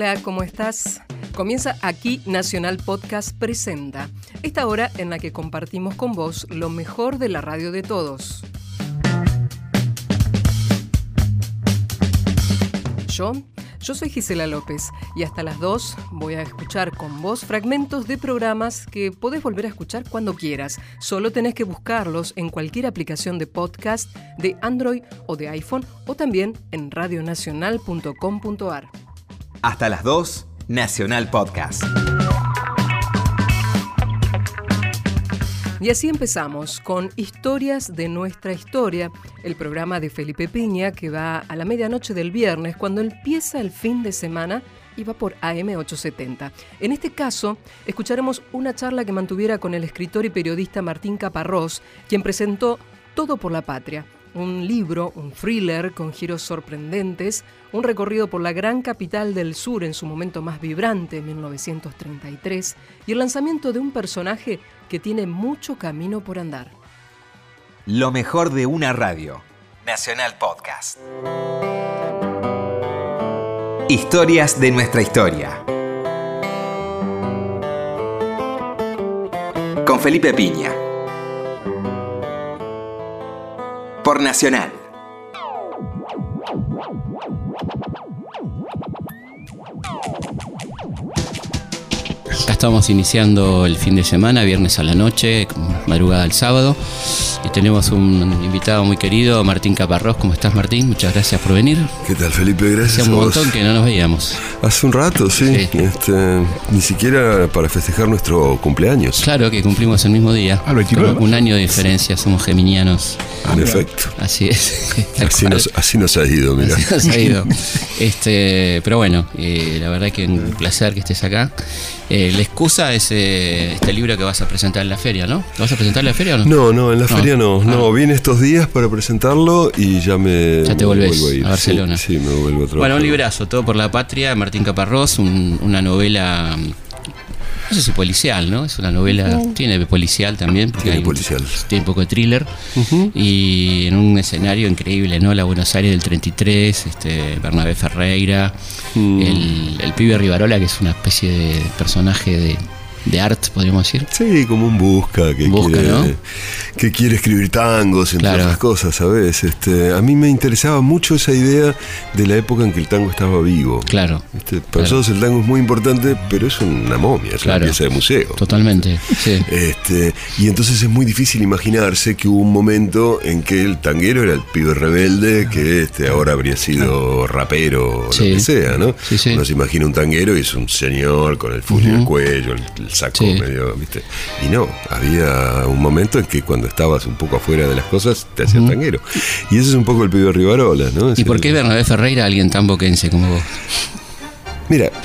Hola, ¿cómo estás? Comienza aquí Nacional Podcast Presenta, esta hora en la que compartimos con vos lo mejor de la radio de todos. Yo, yo soy Gisela López y hasta las 2 voy a escuchar con vos fragmentos de programas que podés volver a escuchar cuando quieras. Solo tenés que buscarlos en cualquier aplicación de podcast de Android o de iPhone o también en radionacional.com.ar. Hasta las 2, Nacional Podcast. Y así empezamos con Historias de nuestra historia, el programa de Felipe Piña que va a la medianoche del viernes cuando empieza el fin de semana y va por AM870. En este caso, escucharemos una charla que mantuviera con el escritor y periodista Martín Caparrós, quien presentó Todo por la Patria, un libro, un thriller con giros sorprendentes, un recorrido por la gran capital del sur en su momento más vibrante, 1933, y el lanzamiento de un personaje que tiene mucho camino por andar. Lo mejor de una radio. Nacional Podcast. Historias de nuestra historia. Con Felipe Piña. Nacional. Ya estamos iniciando el fin de semana, viernes a la noche, madrugada al sábado. Y tenemos un invitado muy querido, Martín Caparrós. ¿Cómo estás, Martín? Muchas gracias por venir. ¿Qué tal, Felipe? Gracias. Hace un a vos. montón que no nos veíamos. Hace un rato, sí. Sí. Este, ni siquiera para festejar nuestro cumpleaños. Claro que cumplimos el mismo día. Ah, el 29. Con un año de diferencia, somos geminianos. en efecto. Así es. Así nos, así nos ha ido, mira. Así nos ha ido. Este, pero bueno, eh, la verdad que un placer que estés acá. Eh, la excusa es eh, este libro que vas a presentar en la feria, ¿no? ¿Lo vas a presentar en la feria o no? No, no, en la No. feria no. No, Ah. vine estos días para presentarlo y ya me. Ya te me volvés vuelvo ir. a Barcelona. Sí, sí, me vuelvo a trabajar. Bueno, un librazo, Todo por la Patria, Martín Caparrós, un- una novela, no sé si policial, ¿no? Es una novela, tiene policial también. porque Tiene hay un- policial. tiene un poco de thriller. Y en un escenario increíble, ¿no? La Buenos Aires del 33, este, Bernabé Ferreira, Mm. el, el pibe Rivarola, que es una especie de personaje de, de art, podríamos decir. Sí, como un busca que, Busca, quiere, ¿no? que quiere escribir tangos, entre Claro. otras cosas, ¿sabes? Este, a mí me interesaba mucho esa idea de la época en que el tango estaba vivo. Claro. ¿Viste? Para nosotros el tango es muy importante, pero es una momia, es Claro. una pieza de museo. Totalmente, sí. Este, y entonces es muy difícil imaginarse que hubo un momento en que el tanguero era el pibe rebelde que este, ahora habría sido rapero o Sí. lo que sea, ¿no? Sí, sí. Uno se imagina un tanguero y es un señor con el full en el cuello, el, el saco Sí. medio, ¿viste? Y no, había un momento en que cuando estabas un poco afuera de las cosas te hacías tanguero. Y ese es un poco el pibe Rivarola, ¿no? Es ¿Y por el- qué Bernabé Ferreira, alguien tan boquense como vos? Mira.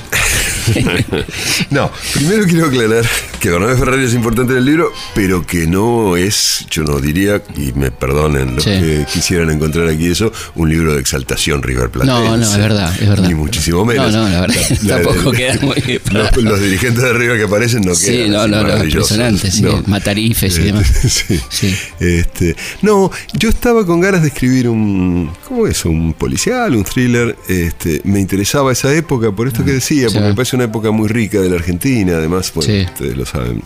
no, primero quiero aclarar que Bernabé Ferrari es importante en el libro, pero que no es, yo no diría, y me perdonen los Sí. que quisieran encontrar aquí eso, un libro de exaltación River Platense. No, no, es verdad, es verdad. Ni muchísimo menos. No, no, la verdad, tampoco queda muy- Los, los dirigentes de River que aparecen no Sí, quedan. no, no, no, impresionante, sí, No. matarifes y Este, demás. sí. Sí. Este, no, yo estaba con ganas de escribir un, ¿cómo es? Un policial, un thriller. Este, me interesaba esa época, por esto que decía, porque me parece una época muy rica de la Argentina. Además, bueno, Sí. ustedes lo saben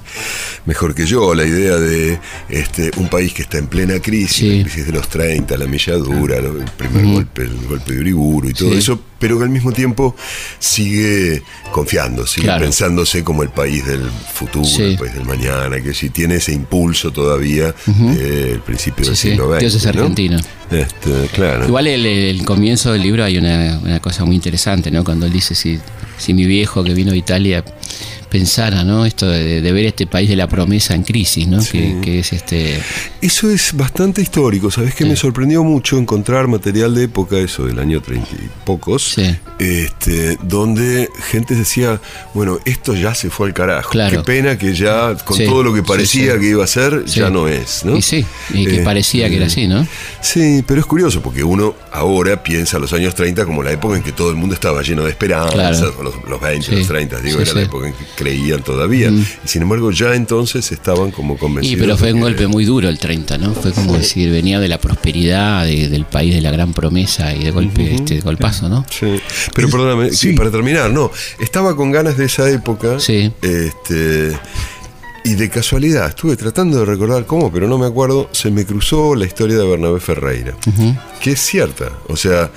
mejor que yo, la idea de este, un país que está en plena crisis, Sí. la crisis de los 30, la milladura, lo- el primer golpe, el golpe de Uriburu y todo Sí. eso, pero que al mismo tiempo sigue confiando, sigue Claro. pensándose como el país del futuro, Sí. el país del mañana, que si tiene ese impulso todavía del principio del siglo XX. Dios es ¿no? argentino. Este, claro. Igual el, el comienzo del libro hay una, una cosa muy interesante, ¿no? Cuando él dice si, si mi viejo que vino de Italia pensara, ¿no? Esto de, de ver este país de la promesa en crisis, ¿no? Que, que es este. Eso es bastante histórico, ¿sabes que Sí. Me sorprendió mucho encontrar material de época, eso del año treinta y pocos, Sí. este, donde gente decía, bueno, esto ya se fue al carajo. Claro. Qué pena que ya, con todo lo que parecía que iba a ser, ya no es, ¿no? Y sí, y que Eh, parecía que era así, ¿no? Sí, pero es curioso porque uno ahora piensa los años 30 como la época en que todo el mundo estaba lleno de Claro. o los, los 20, Sí, los 30, digo, sí, era sí. la época en que creían todavía. Y sin embargo, ya entonces estaban como convencidos. Y pero fue de un que- golpe muy duro el 30, ¿no? Fue como decir, venía de la prosperidad de- del país, de la gran promesa y de golpe, este golpazo, ¿no? Sí. Pero perdóname, sí. para terminar, no, estaba con ganas de esa época. Sí. Este, y de casualidad, estuve tratando de recordar cómo, pero no me acuerdo, se me cruzó la historia de Bernabé Ferreira, que es cierta. O sea,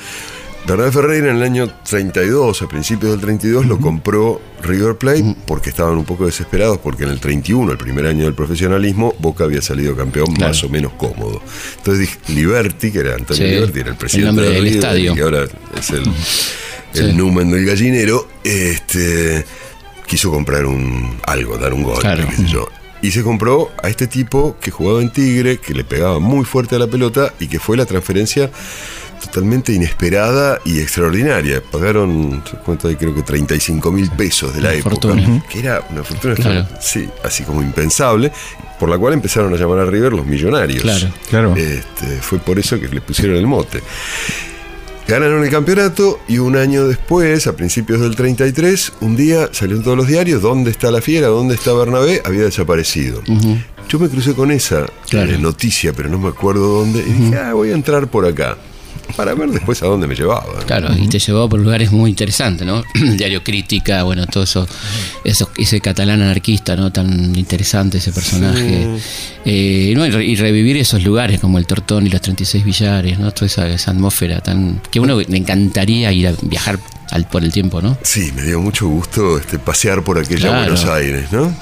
Bernabé Ferreira en el año 32, a principios del 32, lo compró River Plate porque estaban un poco desesperados porque en el 31, el primer año del profesionalismo, Boca había salido campeón Claro. más o menos cómodo. Entonces dije, Liberty, que era Antonio Sí, Liberty, era el presidente del River, estadio. que ahora es el, el Sí. numen del gallinero, este quiso comprar un algo, dar un Claro. qué sé yo. Y se compró a este tipo que jugaba en Tigre, que le pegaba muy fuerte a la pelota y que fue la transferencia totalmente inesperada y extraordinaria. Pagaron, cuánto hay, creo que 35 mil pesos de la Una época, fortuna. que era una fortuna, Claro. sí, así como impensable, por la cual empezaron a llamar a River los millonarios. Claro. Claro. Este, fue por eso que le pusieron el mote. Ganaron el campeonato y un año después, a principios del 33, un día salió en todos los diarios, ¿dónde está la fiera? ¿Dónde está Bernabé? Había desaparecido. Yo me crucé con esa Claro. eh, noticia, pero no me acuerdo dónde, y dije, ah, voy a entrar por acá, para ver después a dónde me llevaba. Claro, y te llevó por lugares muy interesantes, ¿no? Diario Crítica, bueno, todo eso, eso ese catalán anarquista, ¿no? Tan interesante ese personaje. Eh, no, y, re- y revivir esos lugares como el Tortón y los 36 Villares, ¿no? Toda esa, esa atmósfera tan... que a uno le encantaría ir a viajar al, por el tiempo, ¿no? Sí, me dio mucho gusto este, pasear por aquella Claro. Buenos Aires, ¿no?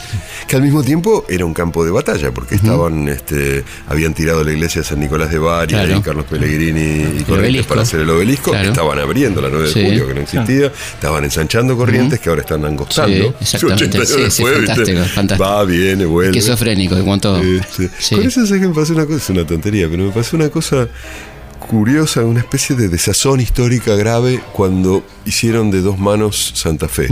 Que al mismo tiempo era un campo de batalla, porque estaban, este, habían tirado la iglesia de San Nicolás de Bari, Claro. ahí Carlos Pellegrini y Corrientes para hacer el obelisco, Claro. estaban abriendo la 9 de Sí. julio, que no existía, estaban ensanchando Corrientes, que ahora están angostando. Sí, exactamente. 80 años Sí, sí, después, fantástico, fantástico. Va, viene, vuelve. Esquizofrénico, en cuanto... Este, Sí. Con eso sé que me pasó una cosa, es una tontería, pero me pasó una cosa curiosa, una especie de desazón histórica grave cuando hicieron de dos manos Santa Fe.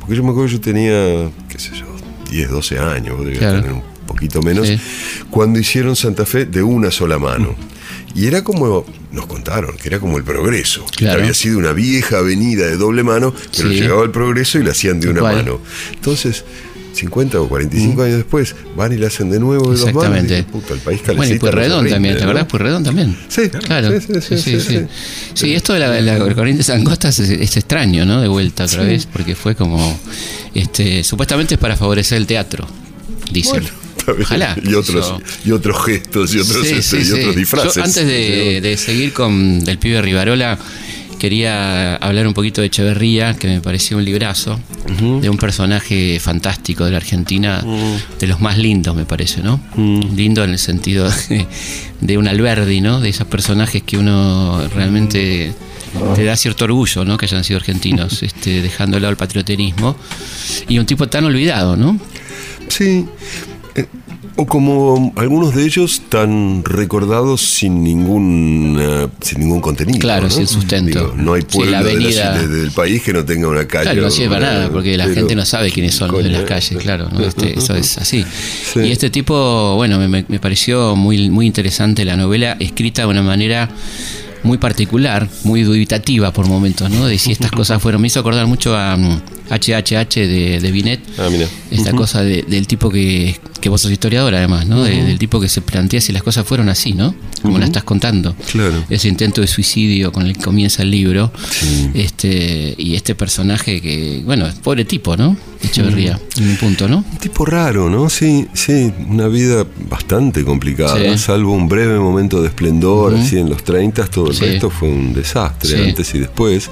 Porque yo me acuerdo que yo tenía, qué sé yo, 10, 12 años, Claro. tener un poquito menos, Sí. cuando hicieron Santa Fe de una sola mano. Y era como, nos contaron, que era como el progreso. que Claro. había sido una vieja avenida de doble mano, pero Sí. llegaba el progreso y la hacían de una mano. Entonces, 50 o 45 años después, van y la hacen de nuevo Exactamente. puta, el país Bueno, y Pueyrredón también, ¿te acordás? Pueyrredón también. Sí, Claro. sí, sí, sí, sí, esto de la, la corrientes angostas es, es extraño, ¿no? De vuelta otra vez, porque fue como. este Supuestamente es para favorecer el teatro, dicen. Bien. Ojalá. Y otros, Yo- y otros gestos y otros, Sí, este, sí, y sí. otros disfraces. Yo, antes de, de seguir con del pibe Rivarola, quería hablar un poquito de Echeverría, que me pareció un librazo, de un personaje fantástico de la Argentina, de los más lindos, me parece, ¿no? Lindo en el sentido de, de un Alberdi, ¿no? De esos personajes que uno realmente te da cierto orgullo, ¿no? Que hayan sido argentinos, este, dejando de lado el patrioterismo. Y un tipo tan olvidado, ¿no? Sí. O como algunos de ellos tan recordados sin ningún eh, sin ningún contenido. Claro, ¿no? sin sustento. Digo, no hay Sí, pueblo la de la avenida- de- del país que no tenga una calle. Claro, no sirve para nada, porque la pero- gente no sabe quiénes son los de las calles, claro, ¿no? Este, eso es así. Sí. Y este tipo, bueno, me, me- pareció muy, muy interesante la novela, escrita de una manera muy particular, muy dubitativa por momentos, ¿no? De si estas cosas fueron. Me hizo acordar mucho a mm, HHH de, de Binet. Ah, mira. Esta cosa de- del tipo que, que vos sos historiador además, ¿no? De- del tipo que se plantea si las cosas fueron así, ¿no? Como la estás contando. Claro. Ese intento de suicidio con el que comienza el libro. Este, y este personaje que, bueno, pobre tipo, ¿no? Echeverría, en un punto, ¿no? Un tipo raro, ¿no? Sí, sí, una vida bastante complicada, Sí. salvo un breve momento de esplendor, así en los 30, todo el Sí. resto fue un desastre, Sí. antes y después.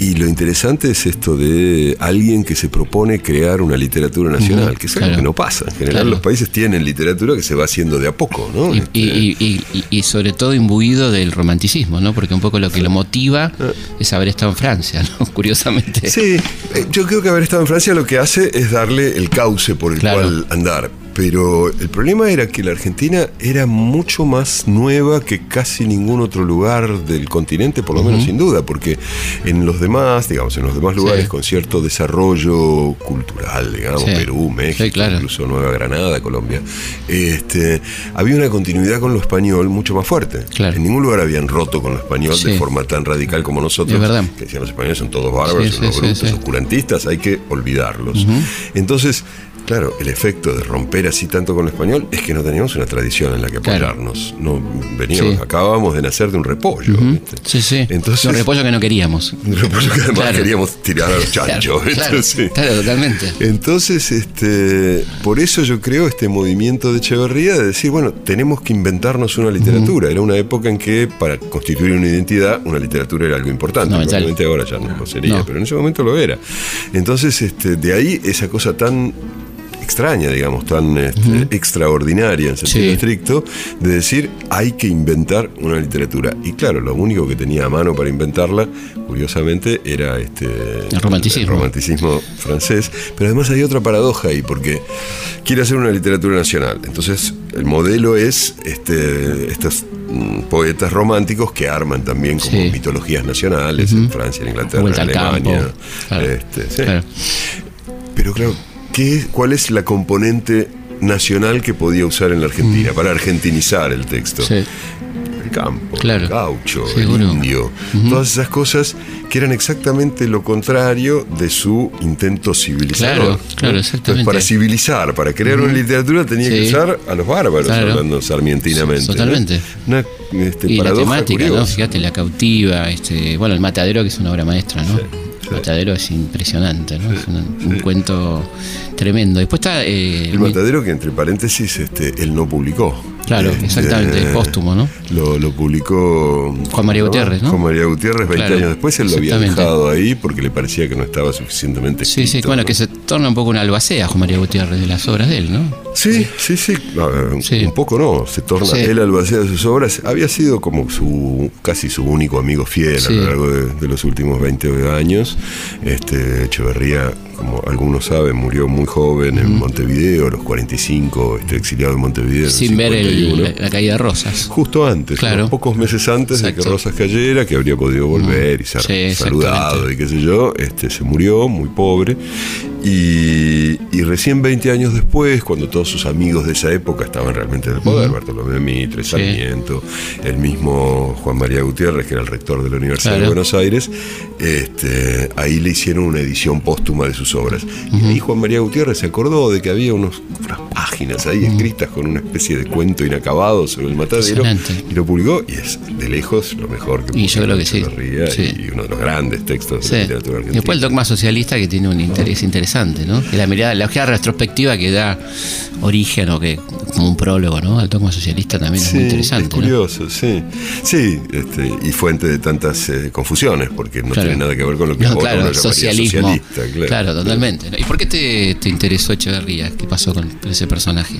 Y lo interesante es esto de alguien que se propone crear una literatura nacional, que es algo claro. que no pasa. En general Claro. los países tienen literatura que se va haciendo de a poco, ¿no? Y, Este, y- y- y- sobre todo imbuido del romanticismo, ¿no? Porque un poco lo que lo motiva es haber estado en Francia, ¿no? Curiosamente. Sí, eh, yo creo que haber estado en Francia lo que hace es darle el cauce por el Claro. cual andar. Pero el problema era que la Argentina era mucho más nueva que casi ningún otro lugar del continente, por lo menos sin duda, porque en los demás, digamos, en los demás lugares con cierto desarrollo cultural, digamos, Perú, México, incluso Nueva Granada, Colombia, este, había una continuidad con lo español mucho más fuerte. En ningún lugar habían roto con lo español de forma tan radical como nosotros, que decían los españoles son todos bárbaros, son brutos, oscurantistas, hay que olvidarlos. Entonces, Claro, el efecto de romper así tanto con el español es que no teníamos una tradición en la que apoyarnos. No veníamos, acabábamos de nacer de un repollo. Sí, sí. Entonces, un repollo que no queríamos. Un repollo que además queríamos tirar a los chanchos. Claro, totalmente. Entonces, este, por eso yo creo este movimiento de Echeverría de decir, bueno, tenemos que inventarnos una literatura. Era una época en que para constituir una identidad, una literatura era algo importante. Probablemente ahora ya no lo sería, pero en ese momento lo era. Entonces, este, de ahí esa cosa tan extraña, digamos, tan este, extraordinaria en sentido estricto, de decir hay que inventar una literatura. Y claro, lo único que tenía a mano para inventarla, curiosamente, era este, el romanticismo. romanticismo francés. Pero además hay otra paradoja ahí, porque quiere hacer una literatura nacional. Entonces, el modelo es este, estos mm, poetas románticos que arman también como mitologías nacionales en Francia, en Inglaterra, en Alemania. Este, Pero claro, ¿cuál es la componente nacional que podía usar en la Argentina mm. para argentinizar el texto? El campo, el gaucho, el indio, todas esas cosas que eran exactamente lo contrario de su intento civilizador. Claro, claro, exactamente. para civilizar, para crear una literatura tenía que usar a los bárbaros, hablando sarmientinamente. Totalmente. Una, este, y la temática, ¿no? Fíjate, la cautiva, este, bueno, el matadero que es una obra maestra, ¿no? El matadero es impresionante, ¿no? es un, cuento tremendo. Después está. Eh, el matadero que, entre paréntesis, este, él no publicó. Claro, este, exactamente, póstumo, ¿no? Lo, publicó Juan María Gutiérrez, ¿no? Juan María Gutiérrez, 20 años después, él lo había dejado ahí porque le parecía que no estaba suficientemente Sí, sí, bueno, que se torna un poco una albacea Juan María Gutiérrez de las obras de él, ¿no? Sí, sí, sí, un poco no, se torna él albacea de sus obras. Había sido como su casi su único amigo fiel a lo largo de, los últimos 20 años. Este Echeverría como algunos saben, murió muy joven en Montevideo, a los 45, este, exiliado en Montevideo. Sin ver la, caída de Rosas. Justo antes, pocos meses antes de que Rosas cayera, que habría podido volver y ser saludado y qué sé yo, este, se murió muy pobre. Y, recién 20 años después, cuando todos sus amigos de esa época estaban realmente en el poder, Bartolomé Mitre, Sarmiento, el mismo Juan María Gutiérrez, que era el rector de la Universidad de Buenos Aires, este, ahí le hicieron una edición póstuma de sus obras. Y ahí Juan María Gutiérrez se acordó de que había unos, unas páginas ahí escritas con una especie de cuento inacabado sobre el matadero y lo publicó y es de lejos lo mejor que Y yo creo que sí. Y uno de los grandes textos de la literatura argentina. Después el dogma socialista que tiene un interés interesante, ¿no? Que la mirada, la ojeada retrospectiva que da origen o que como un prólogo, ¿no? Al dogma socialista también es muy interesante. Es curioso, sí. Sí, este, y fuente de tantas eh, confusiones, porque no tiene nada que ver con lo que no, claro, socialismo. claro totalmente. ¿Y por qué te, interesó Echeverría? ¿Qué pasó con ese personaje?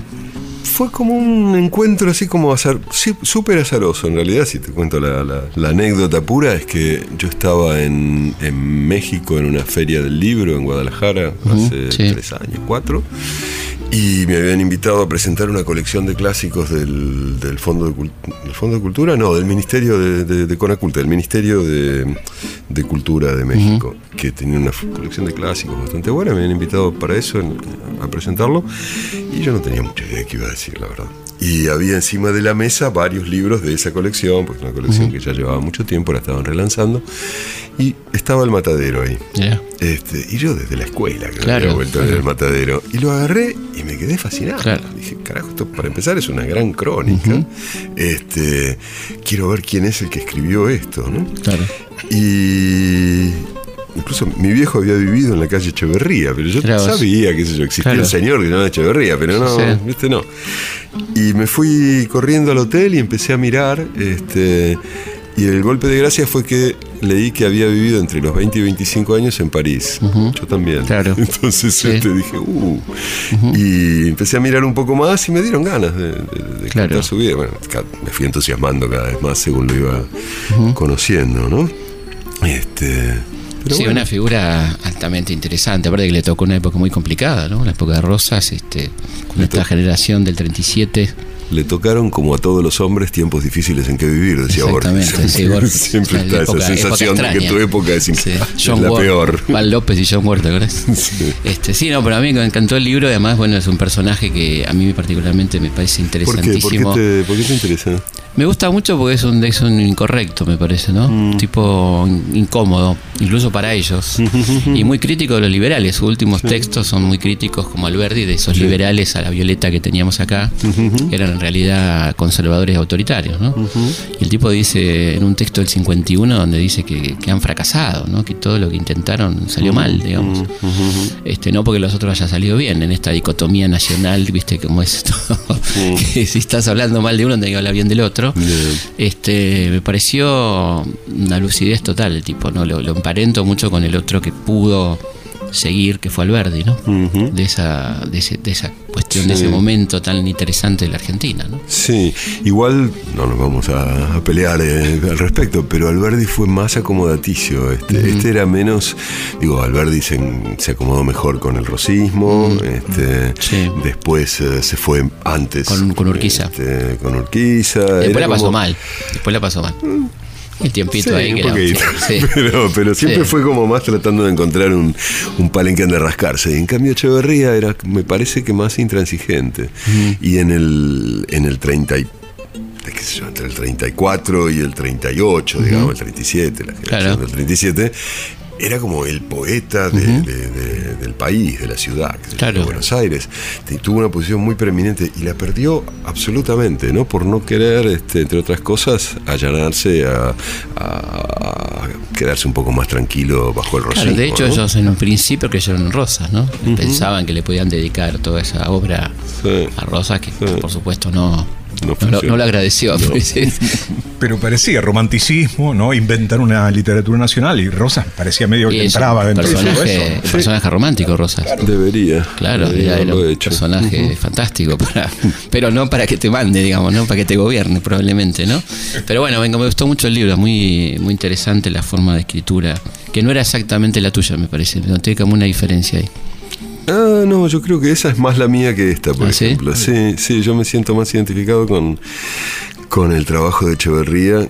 Fue como un encuentro así como azar, súper azaroso en realidad, si te cuento la, anécdota pura, es que yo estaba en, México en una feria del libro en Guadalajara hace tres años, cuatro, y me habían invitado a presentar una colección de clásicos del, del Fondo, de, Fondo de Cultura, no, del Ministerio de, de, Conaculta, del Ministerio de, Cultura de México, que tenía una colección de clásicos bastante buena, me habían invitado para eso, a presentarlo, y yo no tenía mucha idea de qué iba a decir, la verdad. Y había encima de la mesa varios libros de esa colección, porque una colección que ya llevaba mucho tiempo, la estaban relanzando. Y estaba el matadero ahí. Este, y yo desde la escuela que claro, había vuelto el matadero. Y lo agarré y me quedé fascinado. Dije, carajo, esto para empezar es una gran crónica. este, quiero ver quién es el que escribió esto, ¿no? Claro. Y incluso mi viejo había vivido en la calle Echeverría, pero yo sabía que eso existía un señor que se llamaba Echeverría, pero no, viste, no. Y me fui corriendo al hotel y empecé a mirar, este, y el golpe de gracia fue que leí que había vivido entre los 20 y 25 años en París. Yo también. Claro. Entonces este, dije, uh. Y empecé a mirar un poco más y me dieron ganas de, de, su vida. Bueno, me fui entusiasmando cada vez más según lo iba conociendo, ¿no? Este, sí, una figura altamente interesante, aparte que le tocó una época muy complicada, ¿no? La época de Rosas, este, con esta generación del 37 le tocaron como a todos los hombres tiempos difíciles en que vivir, decía Borges. Sí, siempre está esa sensación de que tu época es, la peor. Val López y John Ward, ¿te Sí. Este, sí, no, pero a mí me encantó el libro, además, bueno, es un personaje que a mí particularmente me parece interesantísimo. ¿Por qué, ¿Por qué te, interesa? Me gusta mucho porque es un, es un incorrecto, me parece, ¿no? Un mm. Tipo incómodo, incluso para ellos. y muy crítico de los liberales. Sus últimos textos son muy críticos, como Alberti, de esos liberales a la violeta que teníamos acá, que eran en realidad conservadores autoritarios, ¿no? Y el tipo dice en un texto del 51 donde dice que, han fracasado, ¿no? Que todo lo que intentaron salió mal, digamos. Este, no porque los otros haya salido bien, en esta dicotomía nacional, viste cómo es esto, que si estás hablando mal de uno, tenés que hablar bien del otro. Este, me pareció una lucidez total el tipo, ¿no? Lo, lo emparento mucho con el otro que pudo seguir, que fue Alberdi, ¿no? de, esa, de, esa cuestión, de ese momento tan interesante de la Argentina, ¿no? Sí, igual no nos vamos a, pelear eh, al respecto, pero Alberdi fue más acomodaticio. Este, este era menos, digo, Alberdi se, acomodó mejor con el rosismo, este, después eh, se fue antes. Con, con Urquiza. Este, con Urquiza. Después la pasó mal. Después la pasó mal. Mm. El tiempito ahí Pero, siempre fue como más tratando de encontrar un, un palenque de rascarse. Y en cambio Echeverría era, me parece que más intransigente. Y en el, en el 30 entre el 34 y el 38, digamos, el 37, la generación del 37, era como el poeta del país, de la ciudad, de Buenos Aires. tuvo una posición muy preeminente y la perdió absolutamente, ¿no? Por no querer, este, entre otras cosas, allanarse a, quedarse un poco más tranquilo bajo el rosado. de hecho, ellos en un principio creyeron en Rosas, ¿no? Pensaban que le podían dedicar toda esa obra a Rosas, que por supuesto no, no, lo agradeció. Pero parecía romanticismo, ¿no? Inventar una literatura nacional y Rosas parecía medio que entraba dentro personaje, de eso. personaje romántico, Rosas. Debería. Claro, era un personaje fantástico, para, pero no para que te mande, digamos, ¿no? Para que te gobierne, probablemente, ¿no? Pero bueno, venga, me gustó mucho el libro, muy, muy interesante la forma de escritura, que no era exactamente la tuya, me parece. Noté como una diferencia ahí. Ah, no, yo creo que esa es más la mía que esta, por ¿Ah, ejemplo. ¿sí? sí, yo me siento más identificado con, con el trabajo de Echeverría,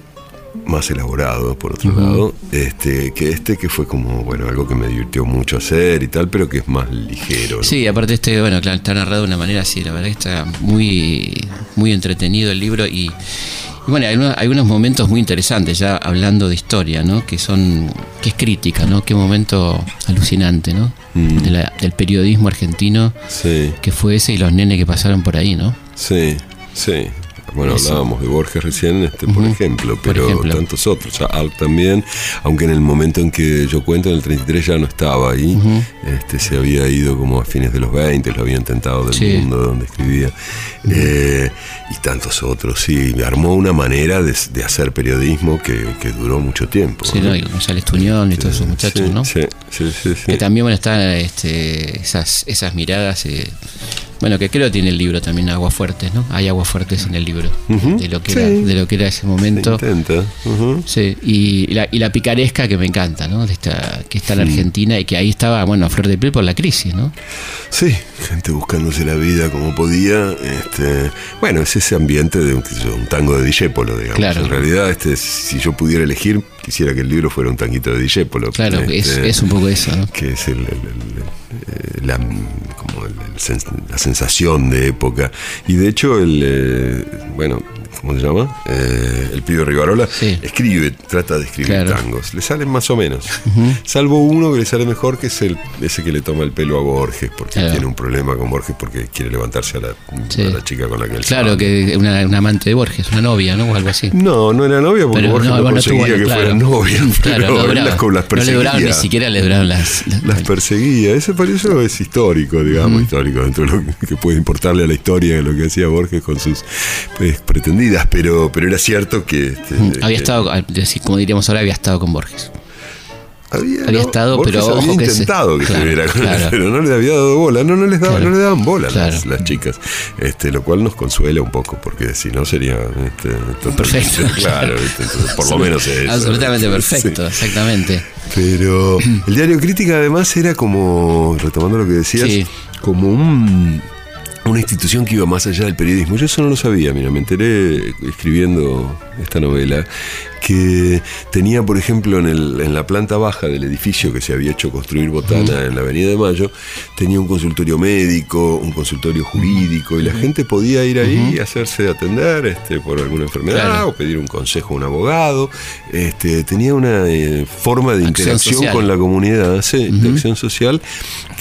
más elaborado, por otro lado, este, que este que fue como, bueno, algo que me divirtió mucho hacer y tal, pero que es más ligero. Sí, aparte este, bueno, claro, está narrado de una manera así, la verdad que está muy, muy entretenido el libro y bueno, hay unos, momentos muy interesantes, ya hablando de historia, ¿no? Que son, que es crítica, ¿no? Qué momento alucinante, ¿no? Mm. del periodismo argentino, sí. que fue ese y los nenes que pasaron por ahí, ¿no? Sí, sí. Bueno, hablábamos de Borges recién, este, por ejemplo, pero tantos otros. Al también, aunque en el momento en que yo cuento, en el 33 ya no estaba ahí, este, se había ido como a fines de los 20, lo había intentado del mundo donde escribía. Eh, y tantos otros, sí. Armó una manera de, hacer periodismo que, duró mucho tiempo. Sí, ¿no? y González Tuñón y todos esos muchachos, ¿no? Sí, sí, sí, Que también, bueno, están este, esas, esas miradas. Eh, bueno, que creo que tiene el libro también Agua Fuertes, ¿no? Hay Agua Fuertes en el libro de lo que era de lo que era ese momento. Sí, y la, y la picaresca que me encanta, ¿no? De esta, que está en Argentina y que ahí estaba, bueno, a flor de piel por la crisis, ¿no? Sí, gente buscándose la vida como podía. Este, bueno, es ese ambiente de un, tango de Dijépolo, digamos. Claro. En realidad, este, si yo pudiera elegir, quisiera que el libro fuera un tanguito de Dijépolo. Claro, es, este, es, un poco eso, ¿no? Que es el, eh, la, como la sensación de época. Y de hecho, el, eh, bueno, ¿cómo se llama? Eh, el pibe Rivarola, escribe, trata de escribir tangos. Le salen más o menos. Salvo uno que le sale mejor, que es el, ese que le toma el pelo a Borges, porque tiene un problema con Borges porque quiere levantarse a la, chica con la que él Claro, que una, una, amante de Borges, una novia, ¿no? O algo así. No, no era novia porque Borges no, conseguía que fuera novia. Pero no, las, las perseguía. No le duraban, ni siquiera le duraban las... Las, perseguía. Ese por eso es histórico, digamos, histórico, dentro de lo que puede importarle a la historia, lo que hacía Borges con sus pues, pretendidos pero, pero era cierto que... Este, había estado, como diríamos ahora, había estado con Borges. Había, no, estado, pero había ojo que se- intentado que claro, él, claro. pero no le había dado bola, no, no les daba, Claro. no le daban bola las, las chicas, este, lo cual nos consuela un poco, porque si no sería este, Perfecto. claro, entonces, por lo menos eso. Absolutamente perfecto, exactamente. Pero el diario Crítica además era como, retomando lo que decías, Sí. como un, una institución que iba más allá del periodismo. Yo eso no lo sabía, mira, me enteré escribiendo esta novela, que tenía, por ejemplo, en, el- en la planta baja del edificio que se había hecho construir Botana en la Avenida de Mayo, tenía un consultorio médico, un consultorio jurídico, y la gente podía ir ahí y hacerse atender este, por alguna enfermedad Claro. o pedir un consejo a un abogado. Este, tenía una eh, forma de Acción interacción con la comunidad, sí, de acción social,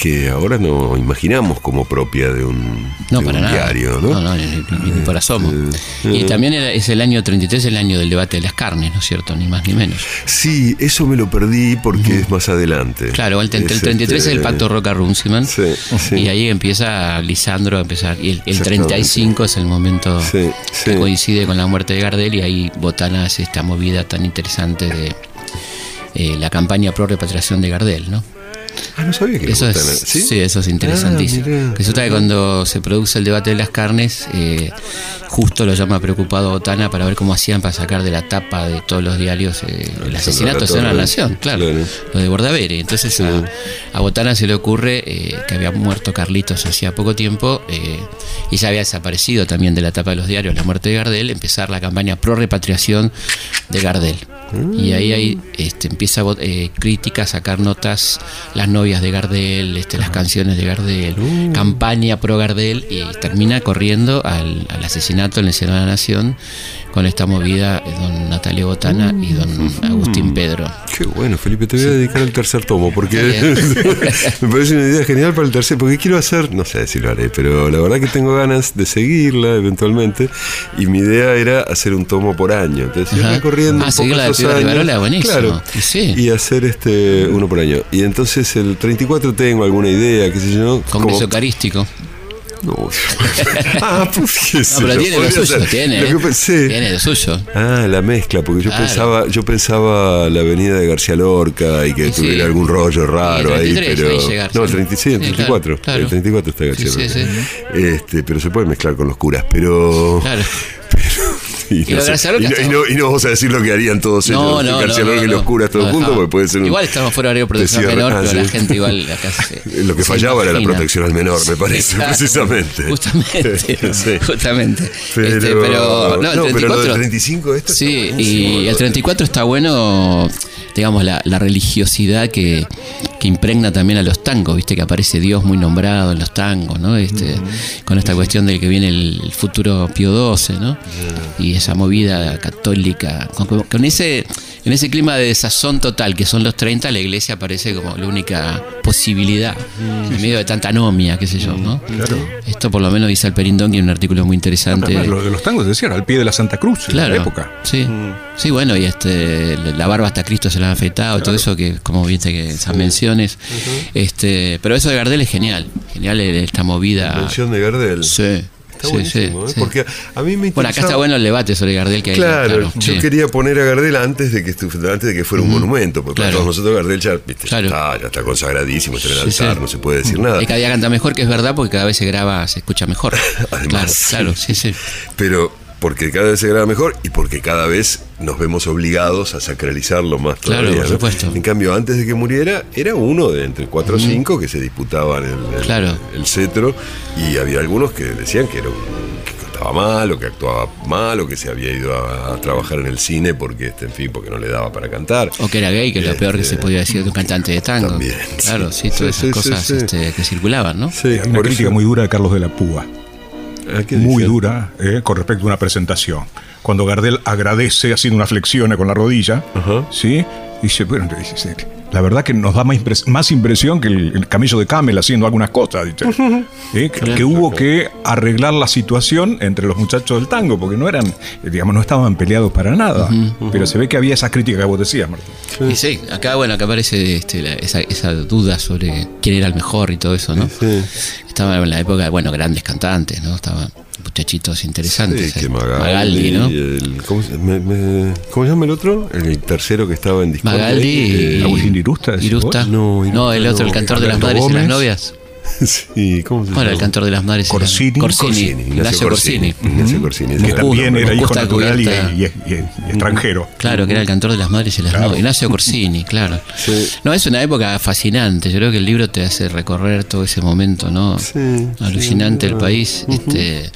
que ahora no imaginamos como propia de un, No, de para un nada. diario, ¿no? No, no, ni, ni- ni por asomo. Eh, Y eh. también era- es el año 33, el año del debate de las carnes, ¿no es cierto? Ni más ni menos. Sí, eso me lo perdí porque es más adelante. Claro, el, el Es, 33 es el este, pacto Roca-Runciman. Sí, sí. Y ahí empieza Lisandro a empezar. Y el, el Exactamente. 35 es el momento Sí, que coincide con la muerte de Gardel y ahí Botana hace esta movida tan interesante de eh, la campaña pro repatriación de Gardel, ¿no? Ah, no sabía que Eso le es, gustan, ¿sí? eso es interesantísimo. Ah, mirá. Resulta que cuando se produce el debate de las carnes, eh, justo lo llama preocupado a Botana para ver cómo hacían para sacar de la tapa de todos los diarios eh, el asesinato de la Nación, claro, Claro. lo de Bordavere. Entonces a, a Botana se le ocurre eh, que había muerto Carlitos hacía poco tiempo eh, y ya había desaparecido también de la tapa de los diarios la muerte de Gardel, empezar la campaña pro repatriación de Gardel. Y ahí, ahí este, empieza eh, crítica a sacar notas las novias de Gardel, este, las canciones de Gardel, campaña pro Gardel y termina corriendo al, al asesinato en el Senado de la Nación con esta movida eh, don Natalia Botana y don Agustín Pedro. Qué bueno, Felipe, te voy a dedicar al tercer tomo porque me parece una idea genial para el tercer, porque quiero hacer, no sé si lo haré, pero la verdad que tengo ganas de seguirla eventualmente y mi idea era hacer un tomo por año, entonces ir recorriendo Ah, un poco seguir la de años. Rivarola, buenísimo. Claro, Y sí. y hacer este uno por año. Y entonces el 34 tengo alguna idea, qué sé yo. Congreso Eucarístico. No. ah, pues qué sé No, pero yo, tiene lo suyo, tiene. Lo ¿eh? que pensé- Tiene lo suyo. Ah, la mezcla, porque yo Claro. pensaba, yo pensaba la avenida de García Lorca y que Sí, sí. tuviera algún rollo raro Y el ahí, 33 pero. llegar, no, el sí. 36, el Sí, 34. claro, claro. El 34 está García Sí, sí, Lorca. Este, pero se puede mezclar con los curas, pero. Claro. Y, no sé, y no- no- y no vamos a decir lo que harían todos ellos, García Lorca y los curas todos juntos, porque puede ser un. Igual estamos fuera de protección cierre. menor, Ah, pero sí. la gente igual acá se. Lo que se fallaba era la imagina. protección al menor, me parece, precisamente. Justamente. Sí. Justamente. Pero, Este, pero, no, el no, pero lo 34 del 35 esto Sí, y el de- 34 está bueno, digamos, la, la religiosidad que, que impregna también a los tangos, viste que aparece Dios muy nombrado en los tangos, ¿no? Este, Con esta cuestión del que viene el, futuro Pío XII, ¿no? Y esa movida católica, con, con ese, en ese clima de desazón total que son los 30, la iglesia aparece como la única posibilidad, en medio de tanta anomia, qué sé yo, ¿no? Esto por lo menos dice Alperindón, que en un artículo muy interesante. Lo de los tangos decían al pie de la Santa Cruz en Claro. la época. Sí. Sí, bueno, y este la barba hasta Cristo se la han afeitado, todo eso que como viste que esas menciones. Este, pero eso de Gardel es genial. Genial esta movida. Mención de Gardel. Sí. Está sí, buenísimo, sí, ¿eh? sí. Porque a mí me Bueno, acá interesaba- está bueno el debate sobre Gardel que hay. Claro, yo quería poner a Gardel antes de que antes de que fuera un monumento, porque para Claro. todos nosotros Gardel ya, viste, ya Claro. está, ya está consagradísimo, está en el altar, no se puede decir nada. Y cada día canta mejor, que es verdad, porque cada vez se graba, se escucha mejor. Además, claro, claro, sí, sí. Pero porque cada vez se graba mejor y porque cada vez nos vemos obligados a sacralizarlo más Claro, todavía. por ¿no? supuesto. En cambio, antes de que muriera, era uno de entre cuatro o cinco que se disputaban el, el- Claro. el cetro y había algunos que decían que era un que cantaba mal o que actuaba mal o que se había ido a, a trabajar en el cine porque este, en fin porque no le daba para cantar O que era gay, que es lo peor que se podía decir de un cantante de tango. También, Claro, sí. sí, todas Sí, esas sí, cosas este, que circulaban, ¿no? sí, una por crítica eso- muy dura de Carlos de la Púa. Ah, ¿qué Muy dura eh, con respecto a una presentación. Cuando Gardel agradece haciendo una flexión con la rodilla, Ajá. ¿sí? Dice, bueno, dice, la verdad que nos da más, impres- más impresión que el, el camello de Camel haciendo algunas cosas. ¿Eh? que, que hubo que arreglar la situación entre los muchachos del tango, porque no eran, eh, digamos, no estaban peleados para nada. Pero se ve que había esa crítica que vos decías, Martín. Y sí, acá bueno, acá aparece este, la- esa, esa duda sobre quién era el mejor y todo eso, ¿no? Sí. estaba en la época, bueno, grandes cantantes, ¿no? Estaban muchachitos interesantes. Sí, que eh, Magaldi, ¿no? y el- ¿cómo, se, me- me- ¿cómo se llama el otro? El tercero que estaba en Discord. Magaldi y Agustín Irusta, Irusta. No, Irusta No, el otro, el no. cantor de las madres y las Gómez. novias. sí, ¿cómo se Bueno, llama? el cantor de las madres Corsini. Corsini. Ignacio Corsini. Ignacio Corsini. Que también era hijo natural y, extranjero. Claro, que era el cantor de las madres y las novias. Ignacio Corsini, claro. No, es una época fascinante. Yo creo que el libro te hace recorrer todo ese momento, ¿no? Alucinante el país. este,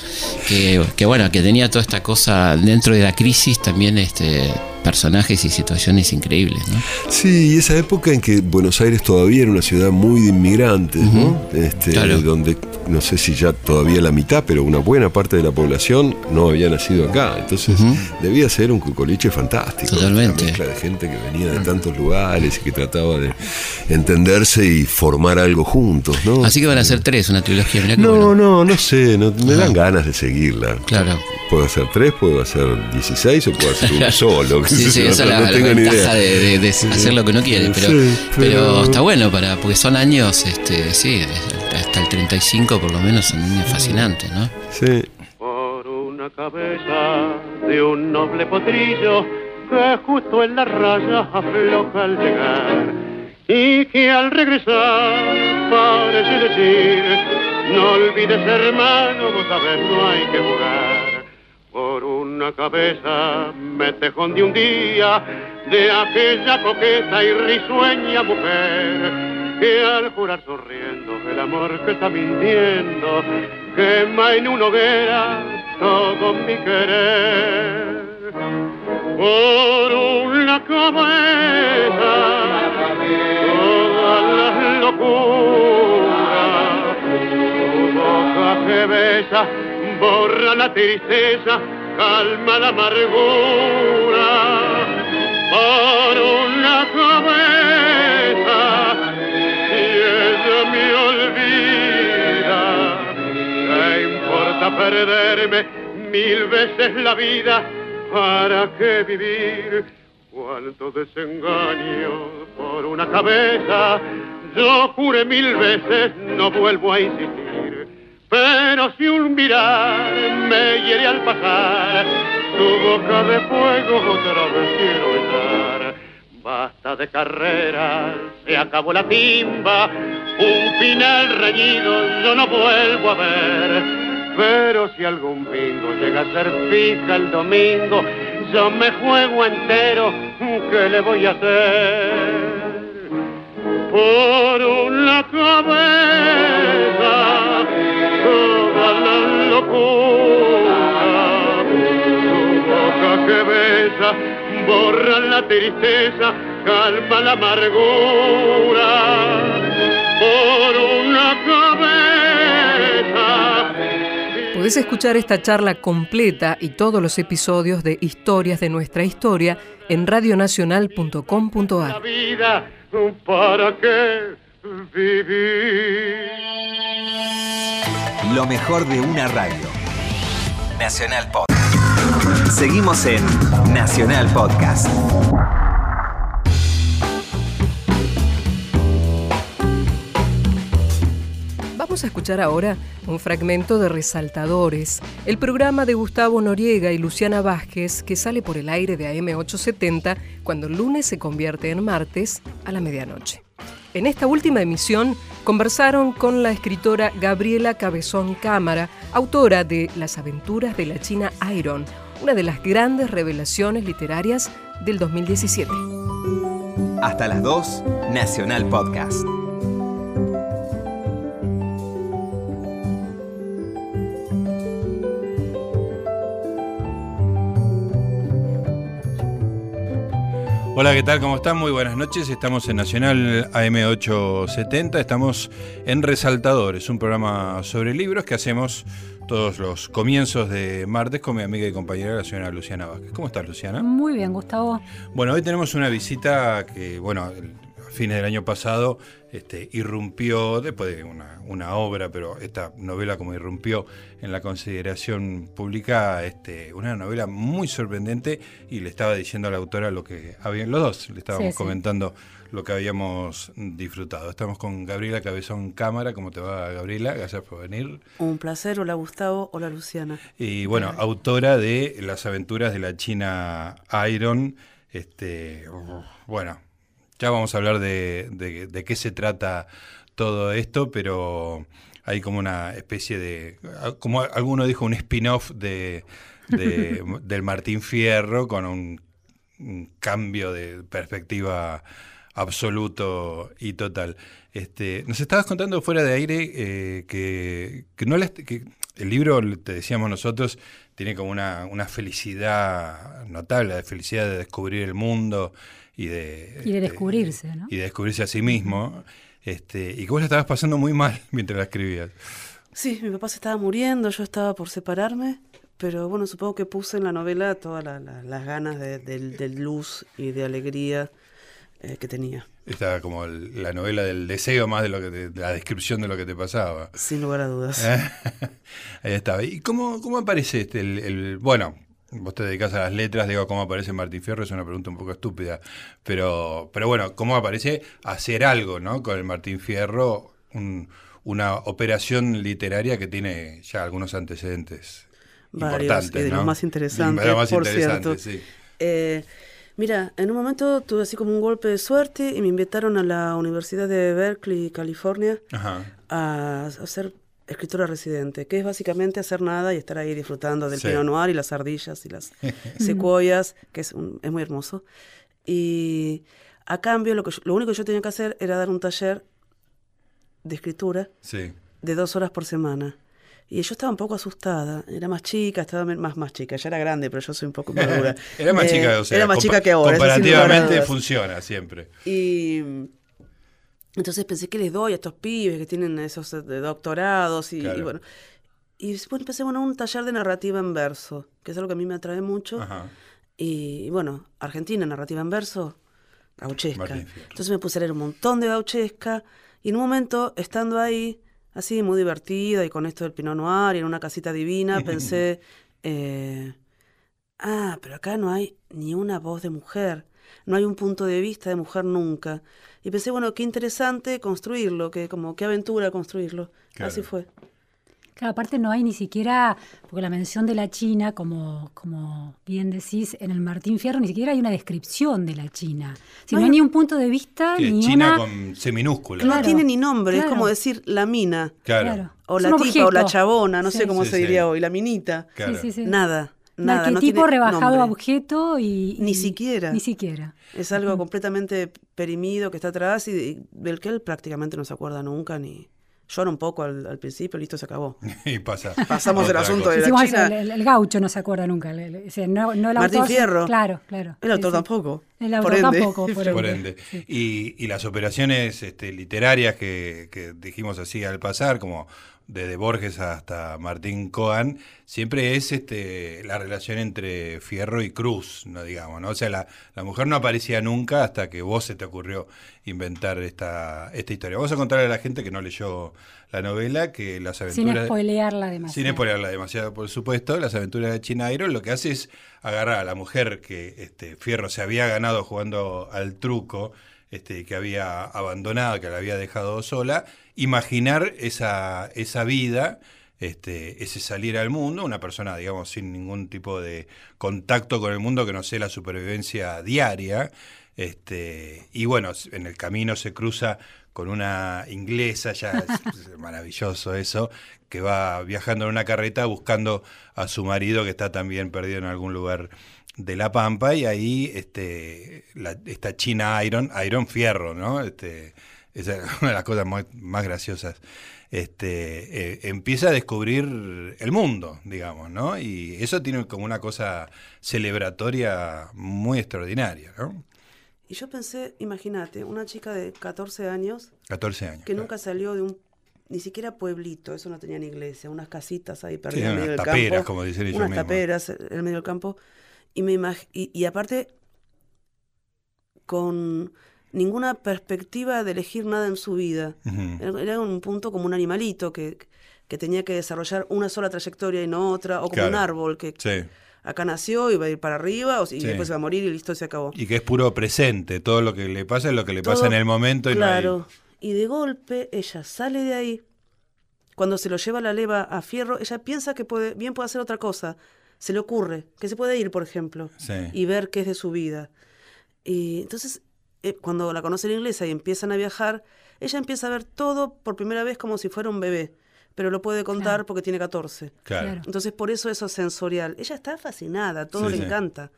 que, que bueno, que tenía toda esta cosa dentro de la crisis también este personajes y situaciones increíbles, ¿no? Sí, y esa época en que Buenos Aires todavía era una ciudad muy de inmigrantes, ¿no? Este, Claro. Donde no sé si ya todavía la mitad, pero una buena parte de la población no había nacido acá. Entonces debía ser un cucoliche fantástico. Totalmente. Una mezcla de gente que venía de tantos lugares y que trataba de entenderse y formar algo juntos, ¿no? Así que van a ser tres, una trilogía. Mirá No, bueno. no, no sé, no- me dan ganas de seguirla. Claro. Puedo hacer tres, puedo hacer 16 o puedo hacer uno solo. Sí, sí, esa es no la, la ventaja idea. de, de- de hacer lo que uno quiere, pero, Sí, pero... pero- está bueno para porque son años, este, sí, hasta el 35 por lo menos son años fascinantes, ¿no? Sí. por una cabeza de un noble potrillo que justo en la raya afloja al llegar y que al regresar parece decir no olvides hermano vos sabés no hay que jugar por una cabeza me tejón de un día de aquella coqueta y risueña mujer que al jurar sonriendo el amor que está mintiendo quema en una hoguera todo mi querer. Por una cabeza todas las locuras tu boca que besa borra la tristeza calma la amargura por una cabeza si ella me olvida ¿Qué importa perderme mil veces la vida? ¿Para qué vivir? Cuánto desengaño por una cabeza. Yo juré mil veces, no vuelvo a insistir. Pero si un mirar me hiere al pasar, tu boca de fuego otra vez quiero besar. Basta de carreras, se acabó la timba, un final reñido yo no vuelvo a ver. Pero si algún bingo llega a ser fija el domingo, yo me juego entero, ¿qué le voy a hacer? Por una cabeza, que besa, borra la tristeza, calma la amargura. Por una cabeza. Podés escuchar esta charla completa y todos los episodios de Historias de nuestra historia en La radionacional.com.ar. vida, ¿para qué vivir? Lo mejor de una radio. Nacional Podcast. Seguimos en Nacional Podcast. Vamos a escuchar ahora un fragmento de Resaltadores, el programa de Gustavo Noriega y Luciana Vázquez que sale por el aire de AM870 cuando el lunes se convierte en martes a la medianoche. En esta última emisión conversaron con la escritora Gabriela Cabezón Cámara, autora de Las aventuras de la China Iron, una de las grandes revelaciones literarias del 2017. Hasta las 2, Nacional Podcast. Hola, ¿qué tal? ¿Cómo están? Muy buenas noches. Estamos en Nacional AM870. Estamos en Resaltadores, un programa sobre libros que hacemos todos los comienzos de martes con mi amiga y compañera, la señora Luciana Vázquez. ¿Cómo estás, Luciana? Muy bien, Gustavo. Bueno, hoy tenemos una visita que, bueno, fines del año pasado este, irrumpió, después de una, una, obra, pero esta novela como irrumpió en la consideración pública, este, una novela muy sorprendente y le estaba diciendo a la autora lo que habían, los dos le estábamos comentando lo que habíamos disfrutado. Estamos con Gabriela Cabezón Cámara. ¿Cómo te va, Gabriela? Gracias por venir. Un placer. Hola, Gustavo. Hola, Luciana. Y bueno, autora de Las aventuras de la China Iron. Este, bueno, ya vamos a hablar de, de, qué se trata todo esto, pero hay como una especie de, como alguno dijo, un spin-off de, del Martín Fierro con un, cambio de perspectiva absoluto y total. Este, nos estabas contando fuera de aire eh, que, no que el libro, te decíamos nosotros, tiene como una, una felicidad notable, la felicidad de descubrir el mundo y de, y de descubrirse, ¿no? Y de descubrirse a sí mismo. Este, y que vos la estabas pasando muy mal mientras la escribías. Sí, mi papá se estaba muriendo, yo estaba por separarme, pero bueno, supongo que puse en la novela todas las ganas de, luz y de alegría eh, que tenía. Estaba como la novela del deseo más de lo que la descripción de lo que te pasaba. Sin lugar a dudas. Ahí estaba. ¿Y cómo, cómo aparece este el, bueno, vos te dedicas a las letras, digo, ¿cómo aparece Martín Fierro? Es una pregunta un poco estúpida. Pero, pero bueno, ¿cómo aparece hacer algo, ¿no? Con el Martín Fierro, una operación literaria que tiene ya algunos antecedentes Varios, importantes. Y de los más interesantes, de más por interesantes, Sí. Eh, mira, en un momento tuve así como un golpe de suerte y me invitaron a la Universidad de Berkeley, California, a hacer escritora residente, que es básicamente hacer nada y estar ahí disfrutando del Pinot Noir y las ardillas y las secuoyas, que es, es muy hermoso. Y a cambio, lo, que lo único que yo tenía que hacer era dar un taller de escritura de dos horas por semana. Y yo estaba un poco asustada, era más chica, estaba más, más chica, ya era grande, pero yo soy un poco madura. era más chica, o sea, era más chica que ahora. Comparativamente funciona siempre. Y entonces pensé que les doy a estos pibes que tienen esos eh, doctorados y, bueno. Y después empecé bueno, un taller de narrativa en verso, que es algo que a mí me atrae mucho. Y bueno, Argentina, narrativa en verso, gauchesca. Entonces me puse a leer un montón de gauchesca y en un momento, estando ahí, así muy divertida y con esto del Pinot Noir y en una casita divina, pensé, eh, ah, pero acá no hay ni una voz de mujer, no hay un punto de vista de mujer nunca. Y pensé, bueno, qué interesante construirlo, que como qué aventura construirlo. Así fue. Claro, aparte no hay ni siquiera, porque la mención de la China, como, como bien decís, en el Martín Fierro, ni siquiera hay una descripción de la China. Si no, hay ni un punto de vista, ni China con C minúscula. No tiene ni nombre, es como decir la mina. Claro. O la tipa, o la chabona, no sé cómo se diría hoy, la minita. Nada. Nada, no tipo rebajado a objeto y, Ni siquiera. Ni siquiera. Es algo completamente perimido que está atrás y del que él prácticamente no se acuerda nunca ni llora un poco al, principio, listo, se acabó. y pasa. Pasamos el asunto de la China. El, gaucho no se acuerda nunca. no, no el Martín autor, Fierro. Claro, claro. El autor tampoco. El autor tampoco, por ende. Y, y, las operaciones este, literarias que, que dijimos así al pasar, como desde Borges hasta Martín Coan, siempre es este, la relación entre Fierro y Cruz, no digamos, ¿no? O sea, la, la, mujer no aparecía nunca hasta que vos se te ocurrió inventar esta, esta historia. Vamos a contarle a la gente que no leyó la novela que las aventuras... Sin spoilearla demasiado. Sin spoilearla demasiado, por supuesto. Las aventuras de Chinairo lo que hace es agarrar a la mujer que este, Fierro se había ganado jugando al truco, este, que había abandonado, que la había dejado sola, imaginar esa, esa vida, este, ese salir al mundo, una persona, digamos, sin ningún tipo de contacto con el mundo que no sea la supervivencia diaria. Este, y bueno, en el camino se cruza con una inglesa, ya es maravilloso eso, que va viajando en una carreta buscando a su marido que está también perdido en algún lugar de La Pampa y ahí este, la, China Iron, Iron Fierro, ¿no? Este, esa es una de las cosas más, graciosas. Este, eh, empieza a descubrir el mundo, digamos, ¿no? Y eso tiene como una cosa celebratoria muy extraordinaria, ¿no? Y yo pensé, imagínate, una chica de 14 años. 14 años. Que nunca salió de un ni siquiera pueblito, eso no tenía ni iglesia, unas casitas ahí perdidas en medio del taperas, como dicen ellos Unas taperas en el medio del campo. Y, me y, y aparte, con ninguna perspectiva de elegir nada en su vida. era, era un punto como un animalito que, que tenía que desarrollar una sola trayectoria y no otra, o como un árbol que Sí. Acá nació y va a ir para arriba o, y Sí. después se va a morir y listo, se acabó. Y que es puro presente. Todo lo que le pasa es lo que le pasa en el momento y claro. no Y de golpe ella sale de ahí. Cuando se lo lleva la leva a Fierro, ella piensa que puede, bien puede hacer otra cosa. Se le ocurre que se puede ir, por ejemplo, Sí. y ver qué es de su vida. Y entonces, eh, cuando la conoce la inglesa y empiezan a viajar, ella empieza a ver todo por primera vez como si fuera un bebé, pero lo puede contar Claro. porque tiene 14. Claro. Entonces, por eso eso es sensorial. Ella está fascinada, todo Sí, le sí. encanta.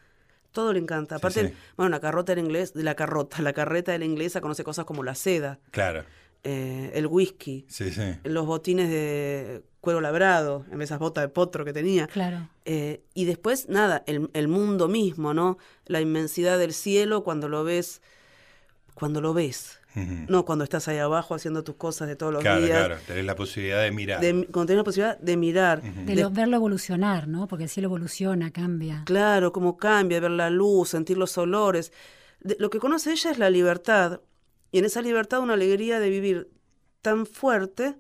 Todo le encanta. Aparte, sí. bueno, la carrota en inglés, de la carrota, la carreta de la inglesa conoce cosas como la seda, Claro. eh, el whisky, Sí, sí. los botines de cuero labrado, en esas botas de potro que tenía. Claro. Eh, y después, nada, el, el mundo mismo, ¿no? La inmensidad del cielo cuando lo ves, cuando lo ves. No cuando estás ahí abajo haciendo tus cosas de todos los Claro, días. claro. Tenés la posibilidad de mirar. De, cuando tenés la posibilidad de mirar. De de- lo- verlo evolucionar, ¿no? Porque el cielo evoluciona, cambia. Claro, cómo cambia, ver la luz, sentir los olores. De- lo que conoce ella es la libertad. Y en esa libertad una alegría de vivir tan fuerte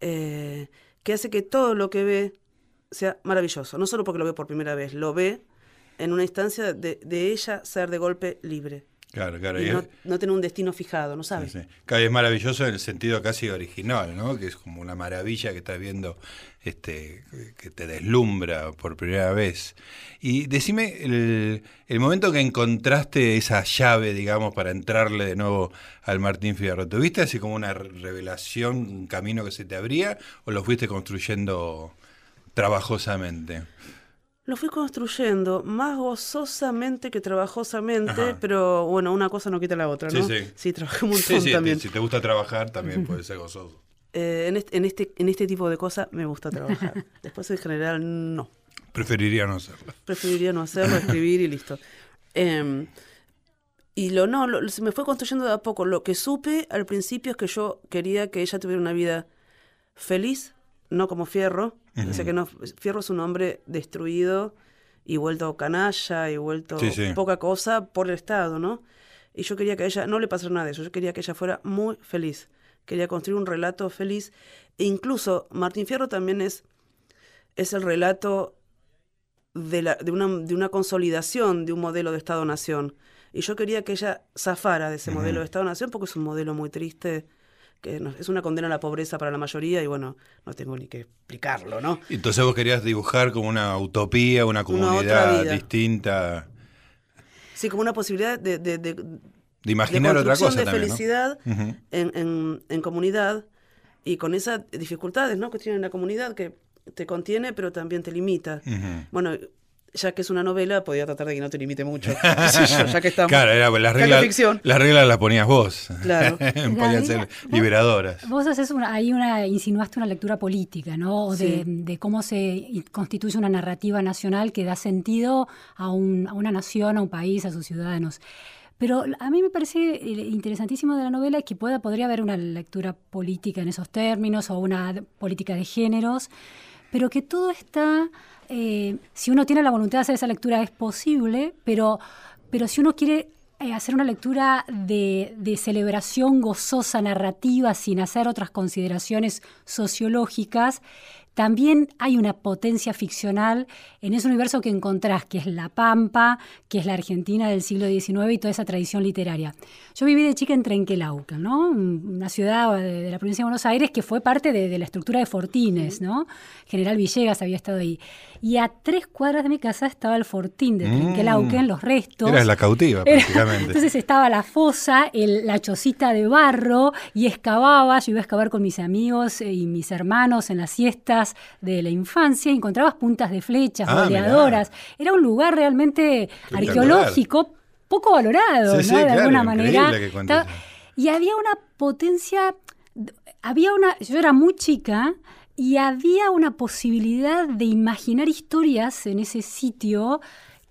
eh, que hace que todo lo que ve sea maravilloso. No solo porque lo ve por primera vez, lo ve en una instancia de, de ella ser de golpe libre. Claro, claro. Y y no, no tener un destino fijado, no sabe. Sí, sí. Es maravilloso en el sentido casi original, ¿no? Que es como una maravilla que estás viendo, este, que te deslumbra por primera vez. Y decime el, el momento que encontraste esa llave, digamos, para entrarle de nuevo al Martín Fierro. ¿Tuviste así como una revelación, un camino que se te abría, o lo fuiste construyendo trabajosamente? Lo fui construyendo más gozosamente que trabajosamente, Ajá. pero bueno, una cosa no quita la otra, ¿no? Sí, sí. trabajé un Sí, montón sí, también. te- si te gusta trabajar también puede ser gozoso. Eh, en, este, en, este, en este tipo de cosas me gusta trabajar. Después en general no. Preferiría no hacerlo. Preferiría no hacerlo, escribir y listo. Em, y lo no, lo- se me fue construyendo de a poco. Lo que supe al principio es que yo quería que ella tuviera una vida feliz, no como Fierro. O sea que no, Fierro es un hombre destruido y vuelto canalla y vuelto Sí, sí. poca cosa por el Estado, ¿no? Y yo quería que a ella no le pasara nada de eso. Yo quería que ella fuera muy feliz. Quería construir un relato feliz. E incluso Martín Fierro también es, es el relato de, la, de, una, de una consolidación de un modelo de Estado-Nación. Y yo quería que ella zafara de ese modelo de Estado-Nación porque es un modelo muy triste, que no- es una condena a la pobreza para la mayoría y bueno, no tengo ni que explicarlo, ¿no? Entonces vos querías dibujar como una utopía, una comunidad distinta, Sí, como una posibilidad de, de, de, de imaginar otra cosa de también, ¿no? felicidad Ujú. en, en, en comunidad y con esas dificultades ¿no? que tiene la comunidad que te contiene pero también te limita. Bueno, ya que es una novela, podía tratar de que no te limite mucho. yo, ya que estamos. Claro, era, las, reglas, ficción. las reglas las ponías vos. Claro. Podían ser vos- liberadoras. Vos haces una, ahí una, insinuaste una lectura política, ¿no? O de, Sí. de cómo se constituye una narrativa nacional que da sentido a, un- a una nación, a un país, a sus ciudadanos. Pero a mí me parece eh, interesantísimo de la novela que pueda, podría haber una lectura política en esos términos o una política de géneros, pero que todo está, eh, si uno tiene la voluntad de hacer esa lectura es posible, pero, pero si uno quiere eh, hacer una lectura de, de celebración gozosa, narrativa, sin hacer otras consideraciones sociológicas, también hay una potencia ficcional en ese universo que encontrás, que es La Pampa, que es la Argentina del siglo XIX y toda esa tradición literaria. Yo viví de chica en Trenquelauquen, ¿no? una ciudad de, de la provincia de Buenos Aires que fue parte de, de la estructura de Fortines, ¿no? General Villegas había estado ahí. Y a tres cuadras de mi casa estaba el Fortín de Trenquelauquen, los restos. Eras la cautiva, Era- prácticamente. Entonces estaba la fosa, el- la chocita de barro y excavaba, yo iba a excavar con mis amigos eh, y mis hermanos en las siestas de la infancia encontrabas puntas de flechas, Ah, boleadoras. Era un lugar realmente arqueológico poco valorado, Sí, sí, ¿no? de claro, alguna manera. Estaba- y había una potencia, había una, yo era muy chica y había una posibilidad de imaginar historias en ese sitio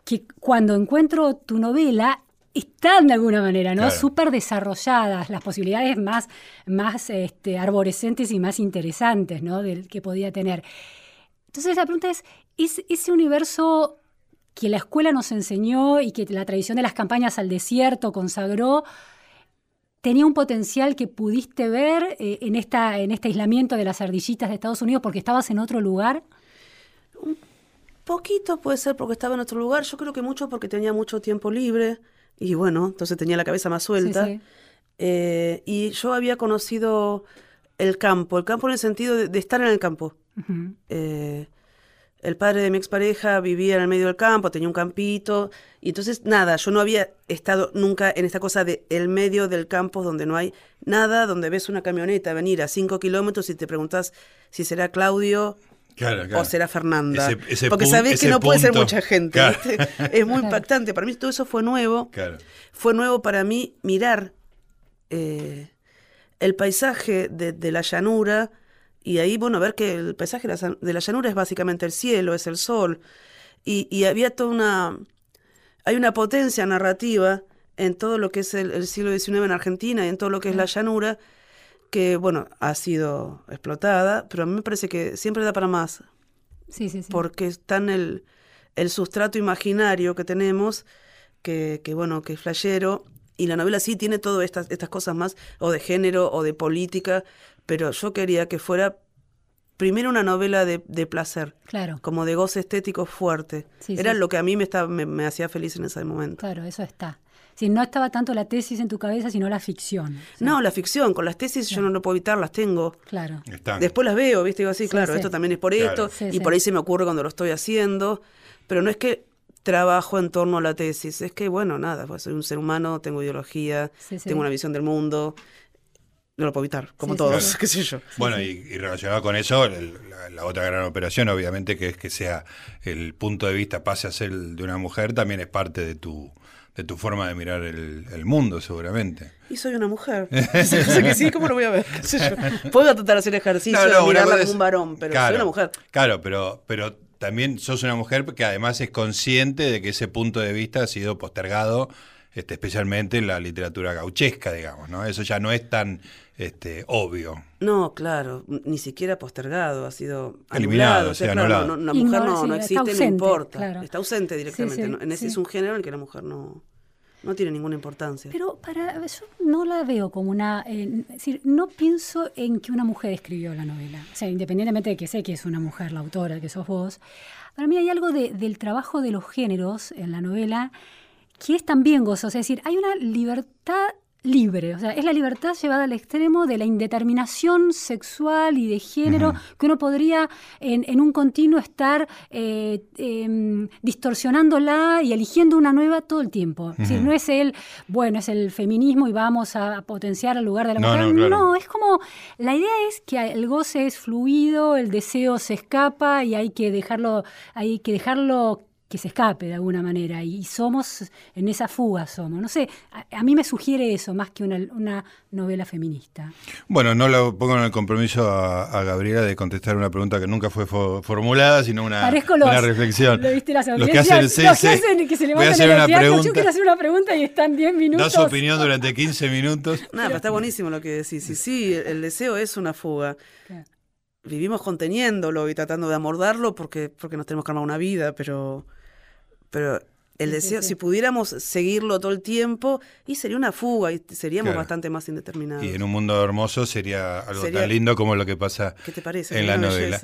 que cuando encuentro tu novela están de alguna manera, ¿no? Claro. Súper desarrolladas, las posibilidades más, más este, arborescentes y más interesantes, ¿no? Del que podía tener. Entonces la pregunta es, ¿es ese universo que la escuela nos enseñó y que la tradición de las campañas al desierto consagró, tenía un potencial que pudiste ver eh, en, esta, en este aislamiento de las ardillitas de Estados Unidos porque estabas en otro lugar? Un poquito puede ser porque estaba en otro lugar, yo creo que mucho porque tenía mucho tiempo libre y bueno, entonces tenía la cabeza más suelta. Eh, y yo había conocido el campo, el campo en el sentido de, estar en el campo. Eh, el padre de mi expareja vivía en el medio del campo, tenía un campito, y entonces nada, yo no había estado nunca en esta cosa de el medio del campo donde no hay nada, donde ves una camioneta venir a cinco kilómetros y te preguntas si será Claudio o será Fernanda. Porque sabés que no puede ser mucha gente. Es muy impactante. Para mí todo eso fue nuevo. Fue nuevo para mí mirar eh, el paisaje de, la llanura y ahí, bueno, ver que el paisaje de la, llanura es básicamente el cielo, es el sol. Y, había toda una... Hay una potencia narrativa en todo lo que es el, siglo XIX en Argentina y en todo lo que es la llanura, que, bueno, ha sido explotada, pero a mí me parece que siempre da para más. Sí, sí, sí. Porque está en el, el sustrato imaginario que tenemos, que, que bueno, que es flayero, y la novela sí tiene todas estas, estas cosas más, o de género, o de política, pero yo quería que fuera primero una novela de, placer, claro. como de goce estético fuerte. Era lo que a mí me, estaba, me, hacía feliz en ese momento. Claro, eso está. Si no estaba tanto la tesis en tu cabeza, sino la ficción. No, la ficción. Con las tesis yo no lo puedo evitar, las tengo. Claro. Después las veo, ¿viste? Digo así, claro, esto también es por esto. y por ahí se me ocurre cuando lo estoy haciendo. Pero no es que trabajo en torno a la tesis. Es que, bueno, nada, pues soy un ser humano, tengo ideología, tengo una visión del mundo. No lo puedo evitar, como todos, qué sé yo. Bueno, y, relacionado con eso, la, otra gran operación, obviamente, que es que sea el punto de vista pase a ser el de una mujer, también es parte de tu de tu forma de mirar el, mundo, seguramente. Y soy una mujer. que sí, ¿cómo lo voy a ver? Puedo tratar de hacer ejercicio, no, mirarla como un varón, pero soy una mujer. Claro, pero, pero también sos una mujer que además es consciente de que ese punto de vista ha sido postergado, este, especialmente en la literatura gauchesca, digamos, ¿no? Eso ya no es tan este, obvio. No, claro, ni siquiera postergado, ha sido eliminado, o sea, claro, una mujer no, existe, no importa, está ausente directamente. ese es un género en el que la mujer no no tiene ninguna importancia. Pero para yo no la veo como una... Eh, es decir, no pienso en que una mujer escribió la novela. O sea, independientemente de que sé que es una mujer la autora, que sos vos, para mí hay algo del trabajo de los géneros en la novela que es también gozoso. Es decir, hay una libertad libre, o sea, es la libertad llevada al extremo de la indeterminación sexual y de género que uno podría en, un continuo estar eh, em, distorsionándola y eligiendo una nueva todo el tiempo. no es el, bueno, es el feminismo y vamos a potenciar el lugar de la mujer. No, no, es como, la idea es que el goce es fluido, el deseo se escapa y hay que dejarlo, hay que dejarlo que se escape de alguna manera y somos en esa fuga somos. No sé, a, mí me sugiere eso más que una, novela feminista. Bueno, no lo pongo en el compromiso a, Gabriela de contestar una pregunta que nunca fue formulada, sino una, una reflexión. Lo viste las los que hacen, que se levantan en el teatro, yo quiero hacer una pregunta y están 10 minutos. Da su opinión durante 15 minutos. Nada, pero está buenísimo lo que decís. Sí, sí, el deseo es una fuga. Vivimos conteniéndolo y tratando de amordarlo porque, porque nos tenemos que armar una vida, pero pero el deseo, si pudiéramos seguirlo todo el tiempo, y sería una fuga y seríamos bastante más indeterminados. Y en un mundo hermoso sería algo tan lindo como lo que pasa en la novela.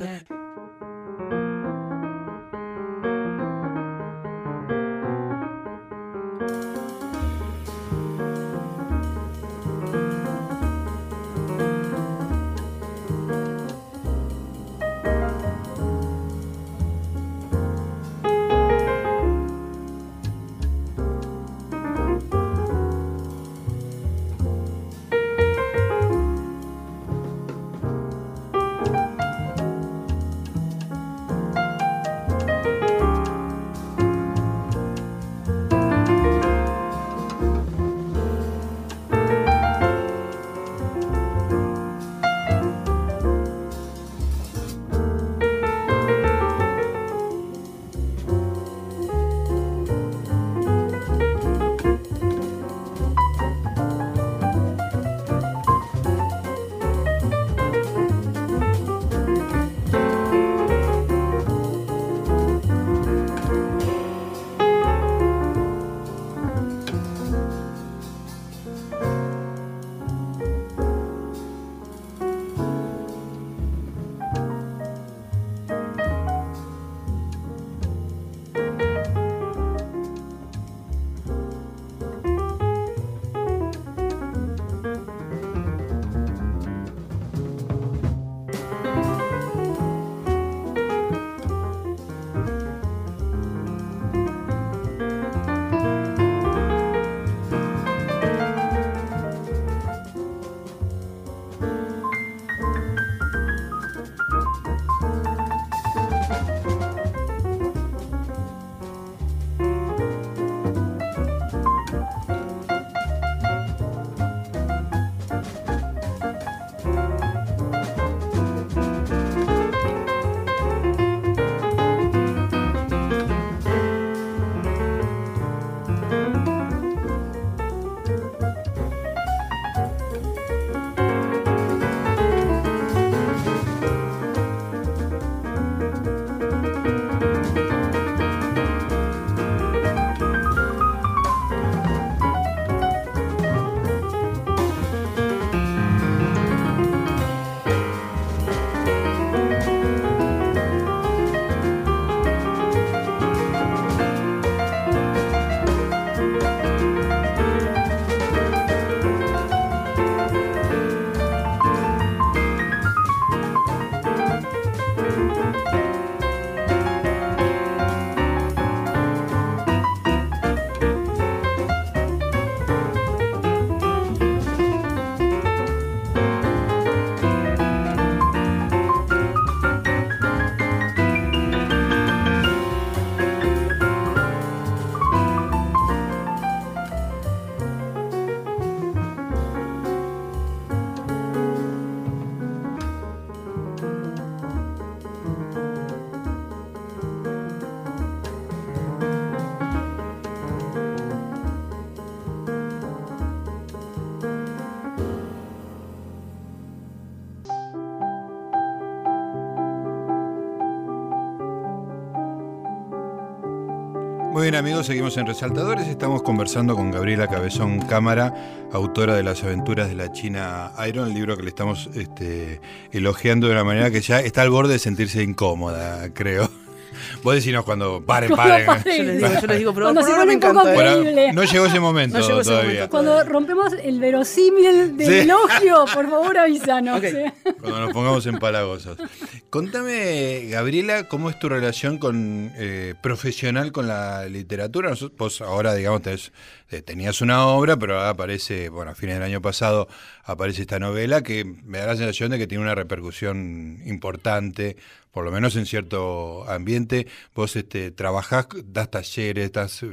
Bien amigos, seguimos en Resaltadores. Estamos conversando con Gabriela Cabezón Cámara, autora de Las aventuras de la China Iron, el libro que le estamos este, elogiando de una manera que ya está al borde de sentirse incómoda, creo. Vos decís cuando paren, paren. Yo les digo, yo les digo, pero Cuando se un poco no llegó ese momento No llegó ese todavía. momento. Cuando rompemos el verosímil del Sí. elogio, por favor avísanos. ¿eh? Cuando nos pongamos empalagosos. Contame, Gabriela, ¿cómo es tu relación con eh, profesional con la literatura? Nosotros- vos ahora, digamos, tenés- eh, tenías una obra, pero ahora aparece, bueno, a fines del año pasado aparece esta novela que me da la sensación de que tiene una repercusión importante, por lo menos en cierto ambiente. Vos este, trabajás, das talleres, estás,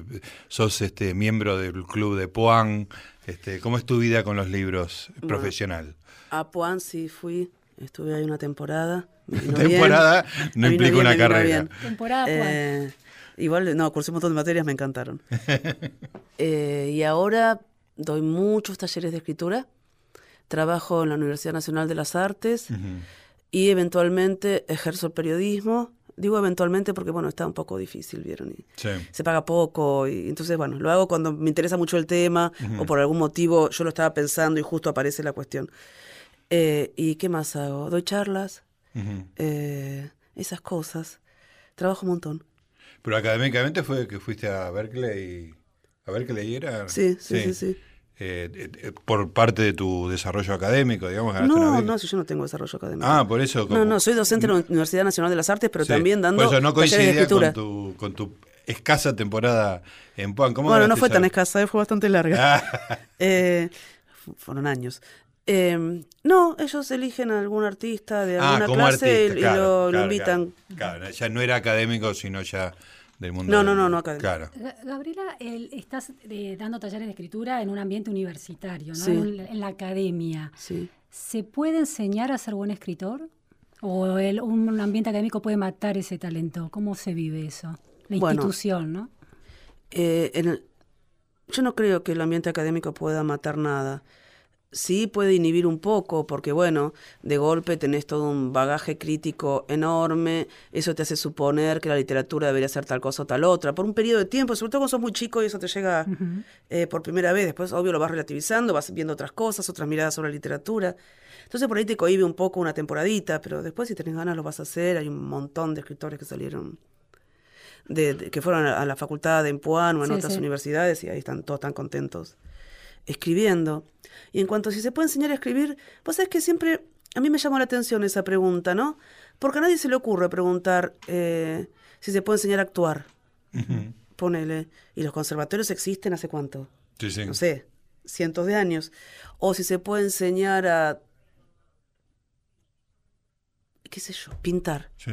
sos este, miembro del club de Poan. Este, ¿Cómo es tu vida con los libros profesional? A Puan sí fui, estuve ahí una temporada. bien. Temporada no implica una carrera. Temporada Puan. Eh, igual, no, cursé un montón de materias, me encantaron. Eh, y ahora doy muchos talleres de escritura. Trabajo en la Universidad Nacional de las Artes y eventualmente ejerzo el periodismo. Digo eventualmente porque, bueno, está un poco difícil, ¿vieron? Y Sí. se paga poco y entonces, bueno, lo hago cuando me interesa mucho el tema o por algún motivo yo lo estaba pensando y justo aparece la cuestión. Eh, ¿Y qué más hago? Doy charlas, Ujú. eh, esas cosas. Trabajo un montón. Pero académicamente fue que fuiste a Berkeley. ¿A Berkeley era? Sí, sí, sí, sí. Eh, eh, eh, por parte de tu desarrollo académico, digamos. una No, no, si yo no tengo desarrollo académico. Ah, por eso. no, no, soy docente en la Universidad Nacional de las Artes, pero Sí. también dando Por eso no de coincidía con tu, con tu escasa temporada en Puan. ¿Cómo Bueno, no fue esa- tan escasa, eh, fue bastante larga. Ah, Eh, fu- fueron años. Eh, no, ellos eligen a algún artista de ah, alguna clase artista, y, claro, lo, lo claro, invitan. Claro, Claro, ya no era académico, sino ya del mundo. No, no, no, no académico. Claro. Ga- Gabriela, el- estás eh, dando talleres de escritura en un ambiente universitario, ¿no? Sí. en, la academia. Sí. ¿Se puede enseñar a ser buen escritor? ¿O el- un ambiente académico puede matar ese talento? ¿Cómo se vive eso? La Bueno. institución, ¿no? Eh, en el- yo no creo que el ambiente académico pueda matar nada. Sí puede inhibir un poco, porque bueno, de golpe tenés todo un bagaje crítico enorme, eso te hace suponer que la literatura debería ser tal cosa o tal otra, por un periodo de tiempo, sobre todo cuando sos muy chico y eso te llega eh, por primera vez, después obvio lo vas relativizando, vas viendo otras cosas, otras miradas sobre la literatura. Entonces por ahí te cohibe un poco una temporadita, pero después si tenés ganas lo vas a hacer, hay un montón de escritores que salieron de, de- que fueron a, a la facultad de Empuán o en Sí, otras sí. universidades y ahí están todos tan contentos escribiendo. Y en cuanto a si se puede enseñar a escribir, vos sabés que siempre a mí me llamó la atención esa pregunta, ¿no? Porque a nadie se le ocurre preguntar eh, si se puede enseñar a actuar. Ponele. ¿Y los conservatorios existen hace cuánto? Sí, sí. No sé, cientos de años. O si se puede enseñar a, qué sé yo, pintar Sí.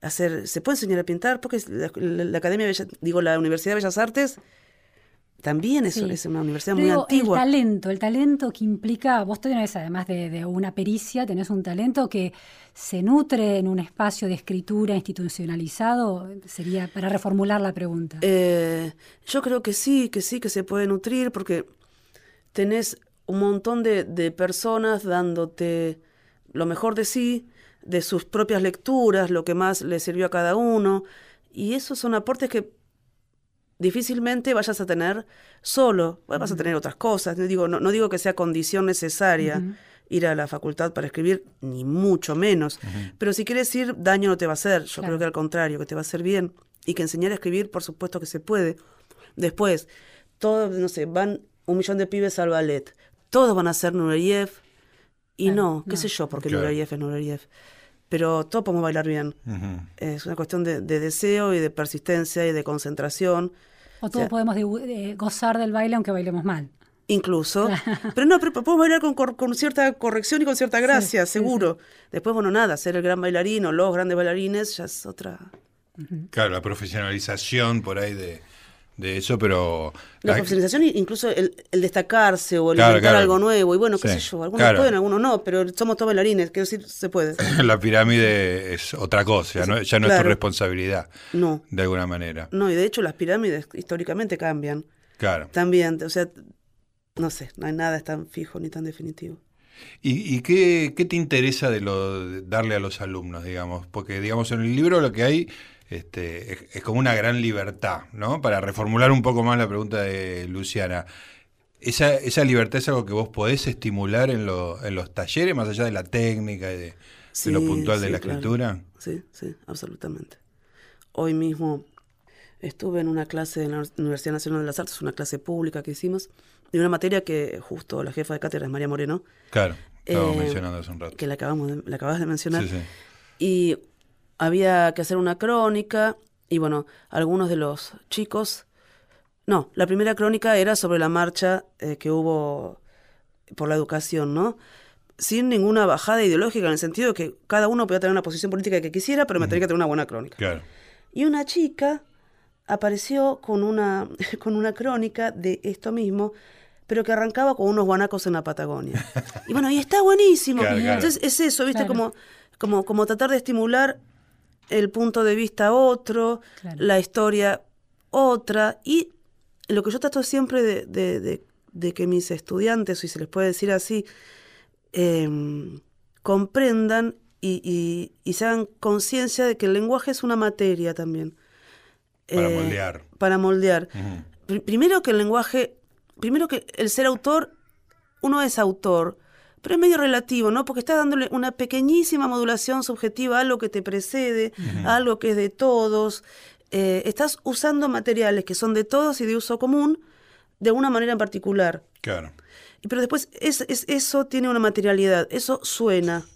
hacer, se puede enseñar a pintar porque la, la- la Academia de Bellas- digo la Universidad de Bellas Artes también es, Sí. es una universidad muy digo, antigua. El talento, el talento que implica, vos tenés además de, de una pericia, tenés un talento que se nutre en un espacio de escritura institucionalizado, sería para reformular la pregunta. Eh, yo creo que sí, que sí, que se puede nutrir porque tenés un montón de, de personas dándote lo mejor de sí, de sus propias lecturas, lo que más le sirvió a cada uno, y esos son aportes que difícilmente vayas a tener solo, Bueno, vas a tener otras cosas, no digo, no, no digo que sea condición necesaria ir a la facultad para escribir, ni mucho menos, pero si quieres ir, daño no te va a hacer, yo Claro. creo que al contrario, que te va a hacer bien, y que enseñar a escribir, por supuesto que se puede. Después, todos, no sé, van un millón de pibes al ballet, todos van a ser Nureyev, y no, qué no. sé yo, porque Claro. Nureyev es Nureyev. Pero todos podemos bailar bien. Ujú. Es una cuestión de, de deseo y de persistencia y de concentración. O todos sea- podemos eh, gozar del baile aunque bailemos mal. Incluso. Pero no, pero podemos bailar con, cor- con cierta corrección y con cierta gracia, sí, seguro. Después, bueno, nada, ser el gran bailarín o los grandes bailarines ya es otra. Claro, la profesionalización por ahí de, de eso, pero... La profesionalización, incluso el, el destacarse o el Claro, inventar claro. algo nuevo. Y bueno, qué Sí, sé yo, algunos claro. pueden, algunos no, pero somos todos bailarines, quiero decir, se puede. La pirámide es otra cosa, ya no, ya no es tu responsabilidad, No, de alguna manera. no, y de hecho las pirámides históricamente cambian. Claro. También, o sea, no sé, no hay nada tan fijo ni tan definitivo. ¿Y, y qué, qué te interesa de lo de darle a los alumnos, digamos? Porque, digamos, en el libro lo que hay este, es, como una gran libertad, ¿no? Para reformular un poco más la pregunta de Luciana. ¿Esa, esa libertad es algo que vos podés estimular en, en los talleres, más allá de la técnica y de, lo puntual de la escritura? Sí, sí, absolutamente. Hoy mismo estuve en una clase en la Universidad Nacional de las Artes, una clase pública que hicimos, de una materia que justo la jefa de cátedra es María Moreno. Claro, estábamos eh, mencionando hace un rato. Que la, acabamos de, la acabas de mencionar. Sí, sí. Y había que hacer una crónica y bueno, algunos de los chicos... No, la primera crónica era sobre la marcha eh, que hubo por la educación, ¿no? Sin ninguna bajada ideológica, en el sentido de que cada uno podía tener una posición política que quisiera, pero me tenía que tener una buena crónica. Claro. Y una chica apareció con una, con una crónica de esto mismo, pero que arrancaba con unos guanacos en la Patagonia. Y bueno, y está buenísimo. Entonces es eso, ¿viste? Como, como, como tratar de estimular el punto de vista otro, la historia otra. Y lo que yo trato siempre de, de, que mis estudiantes, si se les puede decir así, em, comprendan y, y, se hagan conciencia de que el lenguaje es una materia también. Para eh, moldear. Para moldear. Primero que el lenguaje, primero que el ser autor, uno es autor, pero es medio relativo, ¿no? Porque estás dándole una pequeñísima modulación subjetiva a algo que te precede, a algo que es de todos. Eh, estás usando materiales que son de todos y de uso común de una manera en particular. Claro. Pero después es, eso tiene una materialidad, eso suena,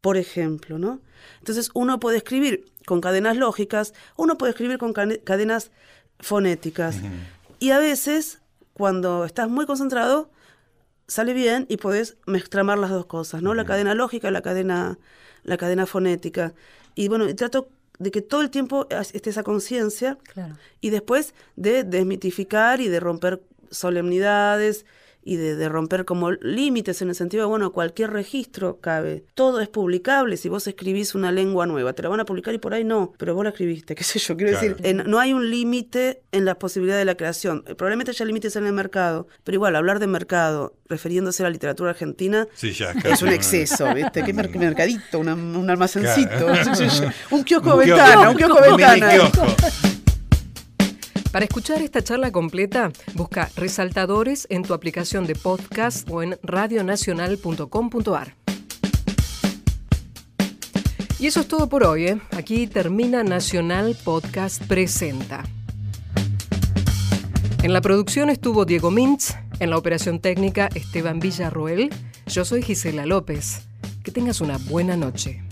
por ejemplo, ¿no? Entonces uno puede escribir con cadenas lógicas, uno puede escribir con cadenas fonéticas. Y a veces, cuando estás muy concentrado, sale bien y puedes mezclamar las dos cosas, ¿no? La cadena lógica, la cadena, la cadena fonética. Y bueno, trato de que todo el tiempo esté esa conciencia y después de desmitificar y de romper solemnidades y de, romper como límites en el sentido de, bueno, cualquier registro cabe. Todo es publicable. Si vos escribís una lengua nueva, te la van a publicar y por ahí no, pero vos la escribiste, qué sé yo. Quiero decir, no hay un límite en la posibilidad de la creación. Probablemente haya límites en el mercado, pero igual, hablar de mercado refiriéndose a la literatura argentina es un exceso, ¿viste? ¿Qué mercadito? un almacencito, un kiosco ventana, un kiosco ventana. Para escuchar esta charla completa, busca Resaltadores en tu aplicación de podcast o en radionacional.com.ar. Y eso es todo por hoy. ¿eh? Aquí termina Nacional Podcast Presenta. En la producción estuvo Diego Mintz, en la operación técnica Esteban Villarroel. Yo soy Gisela López. Que tengas una buena noche.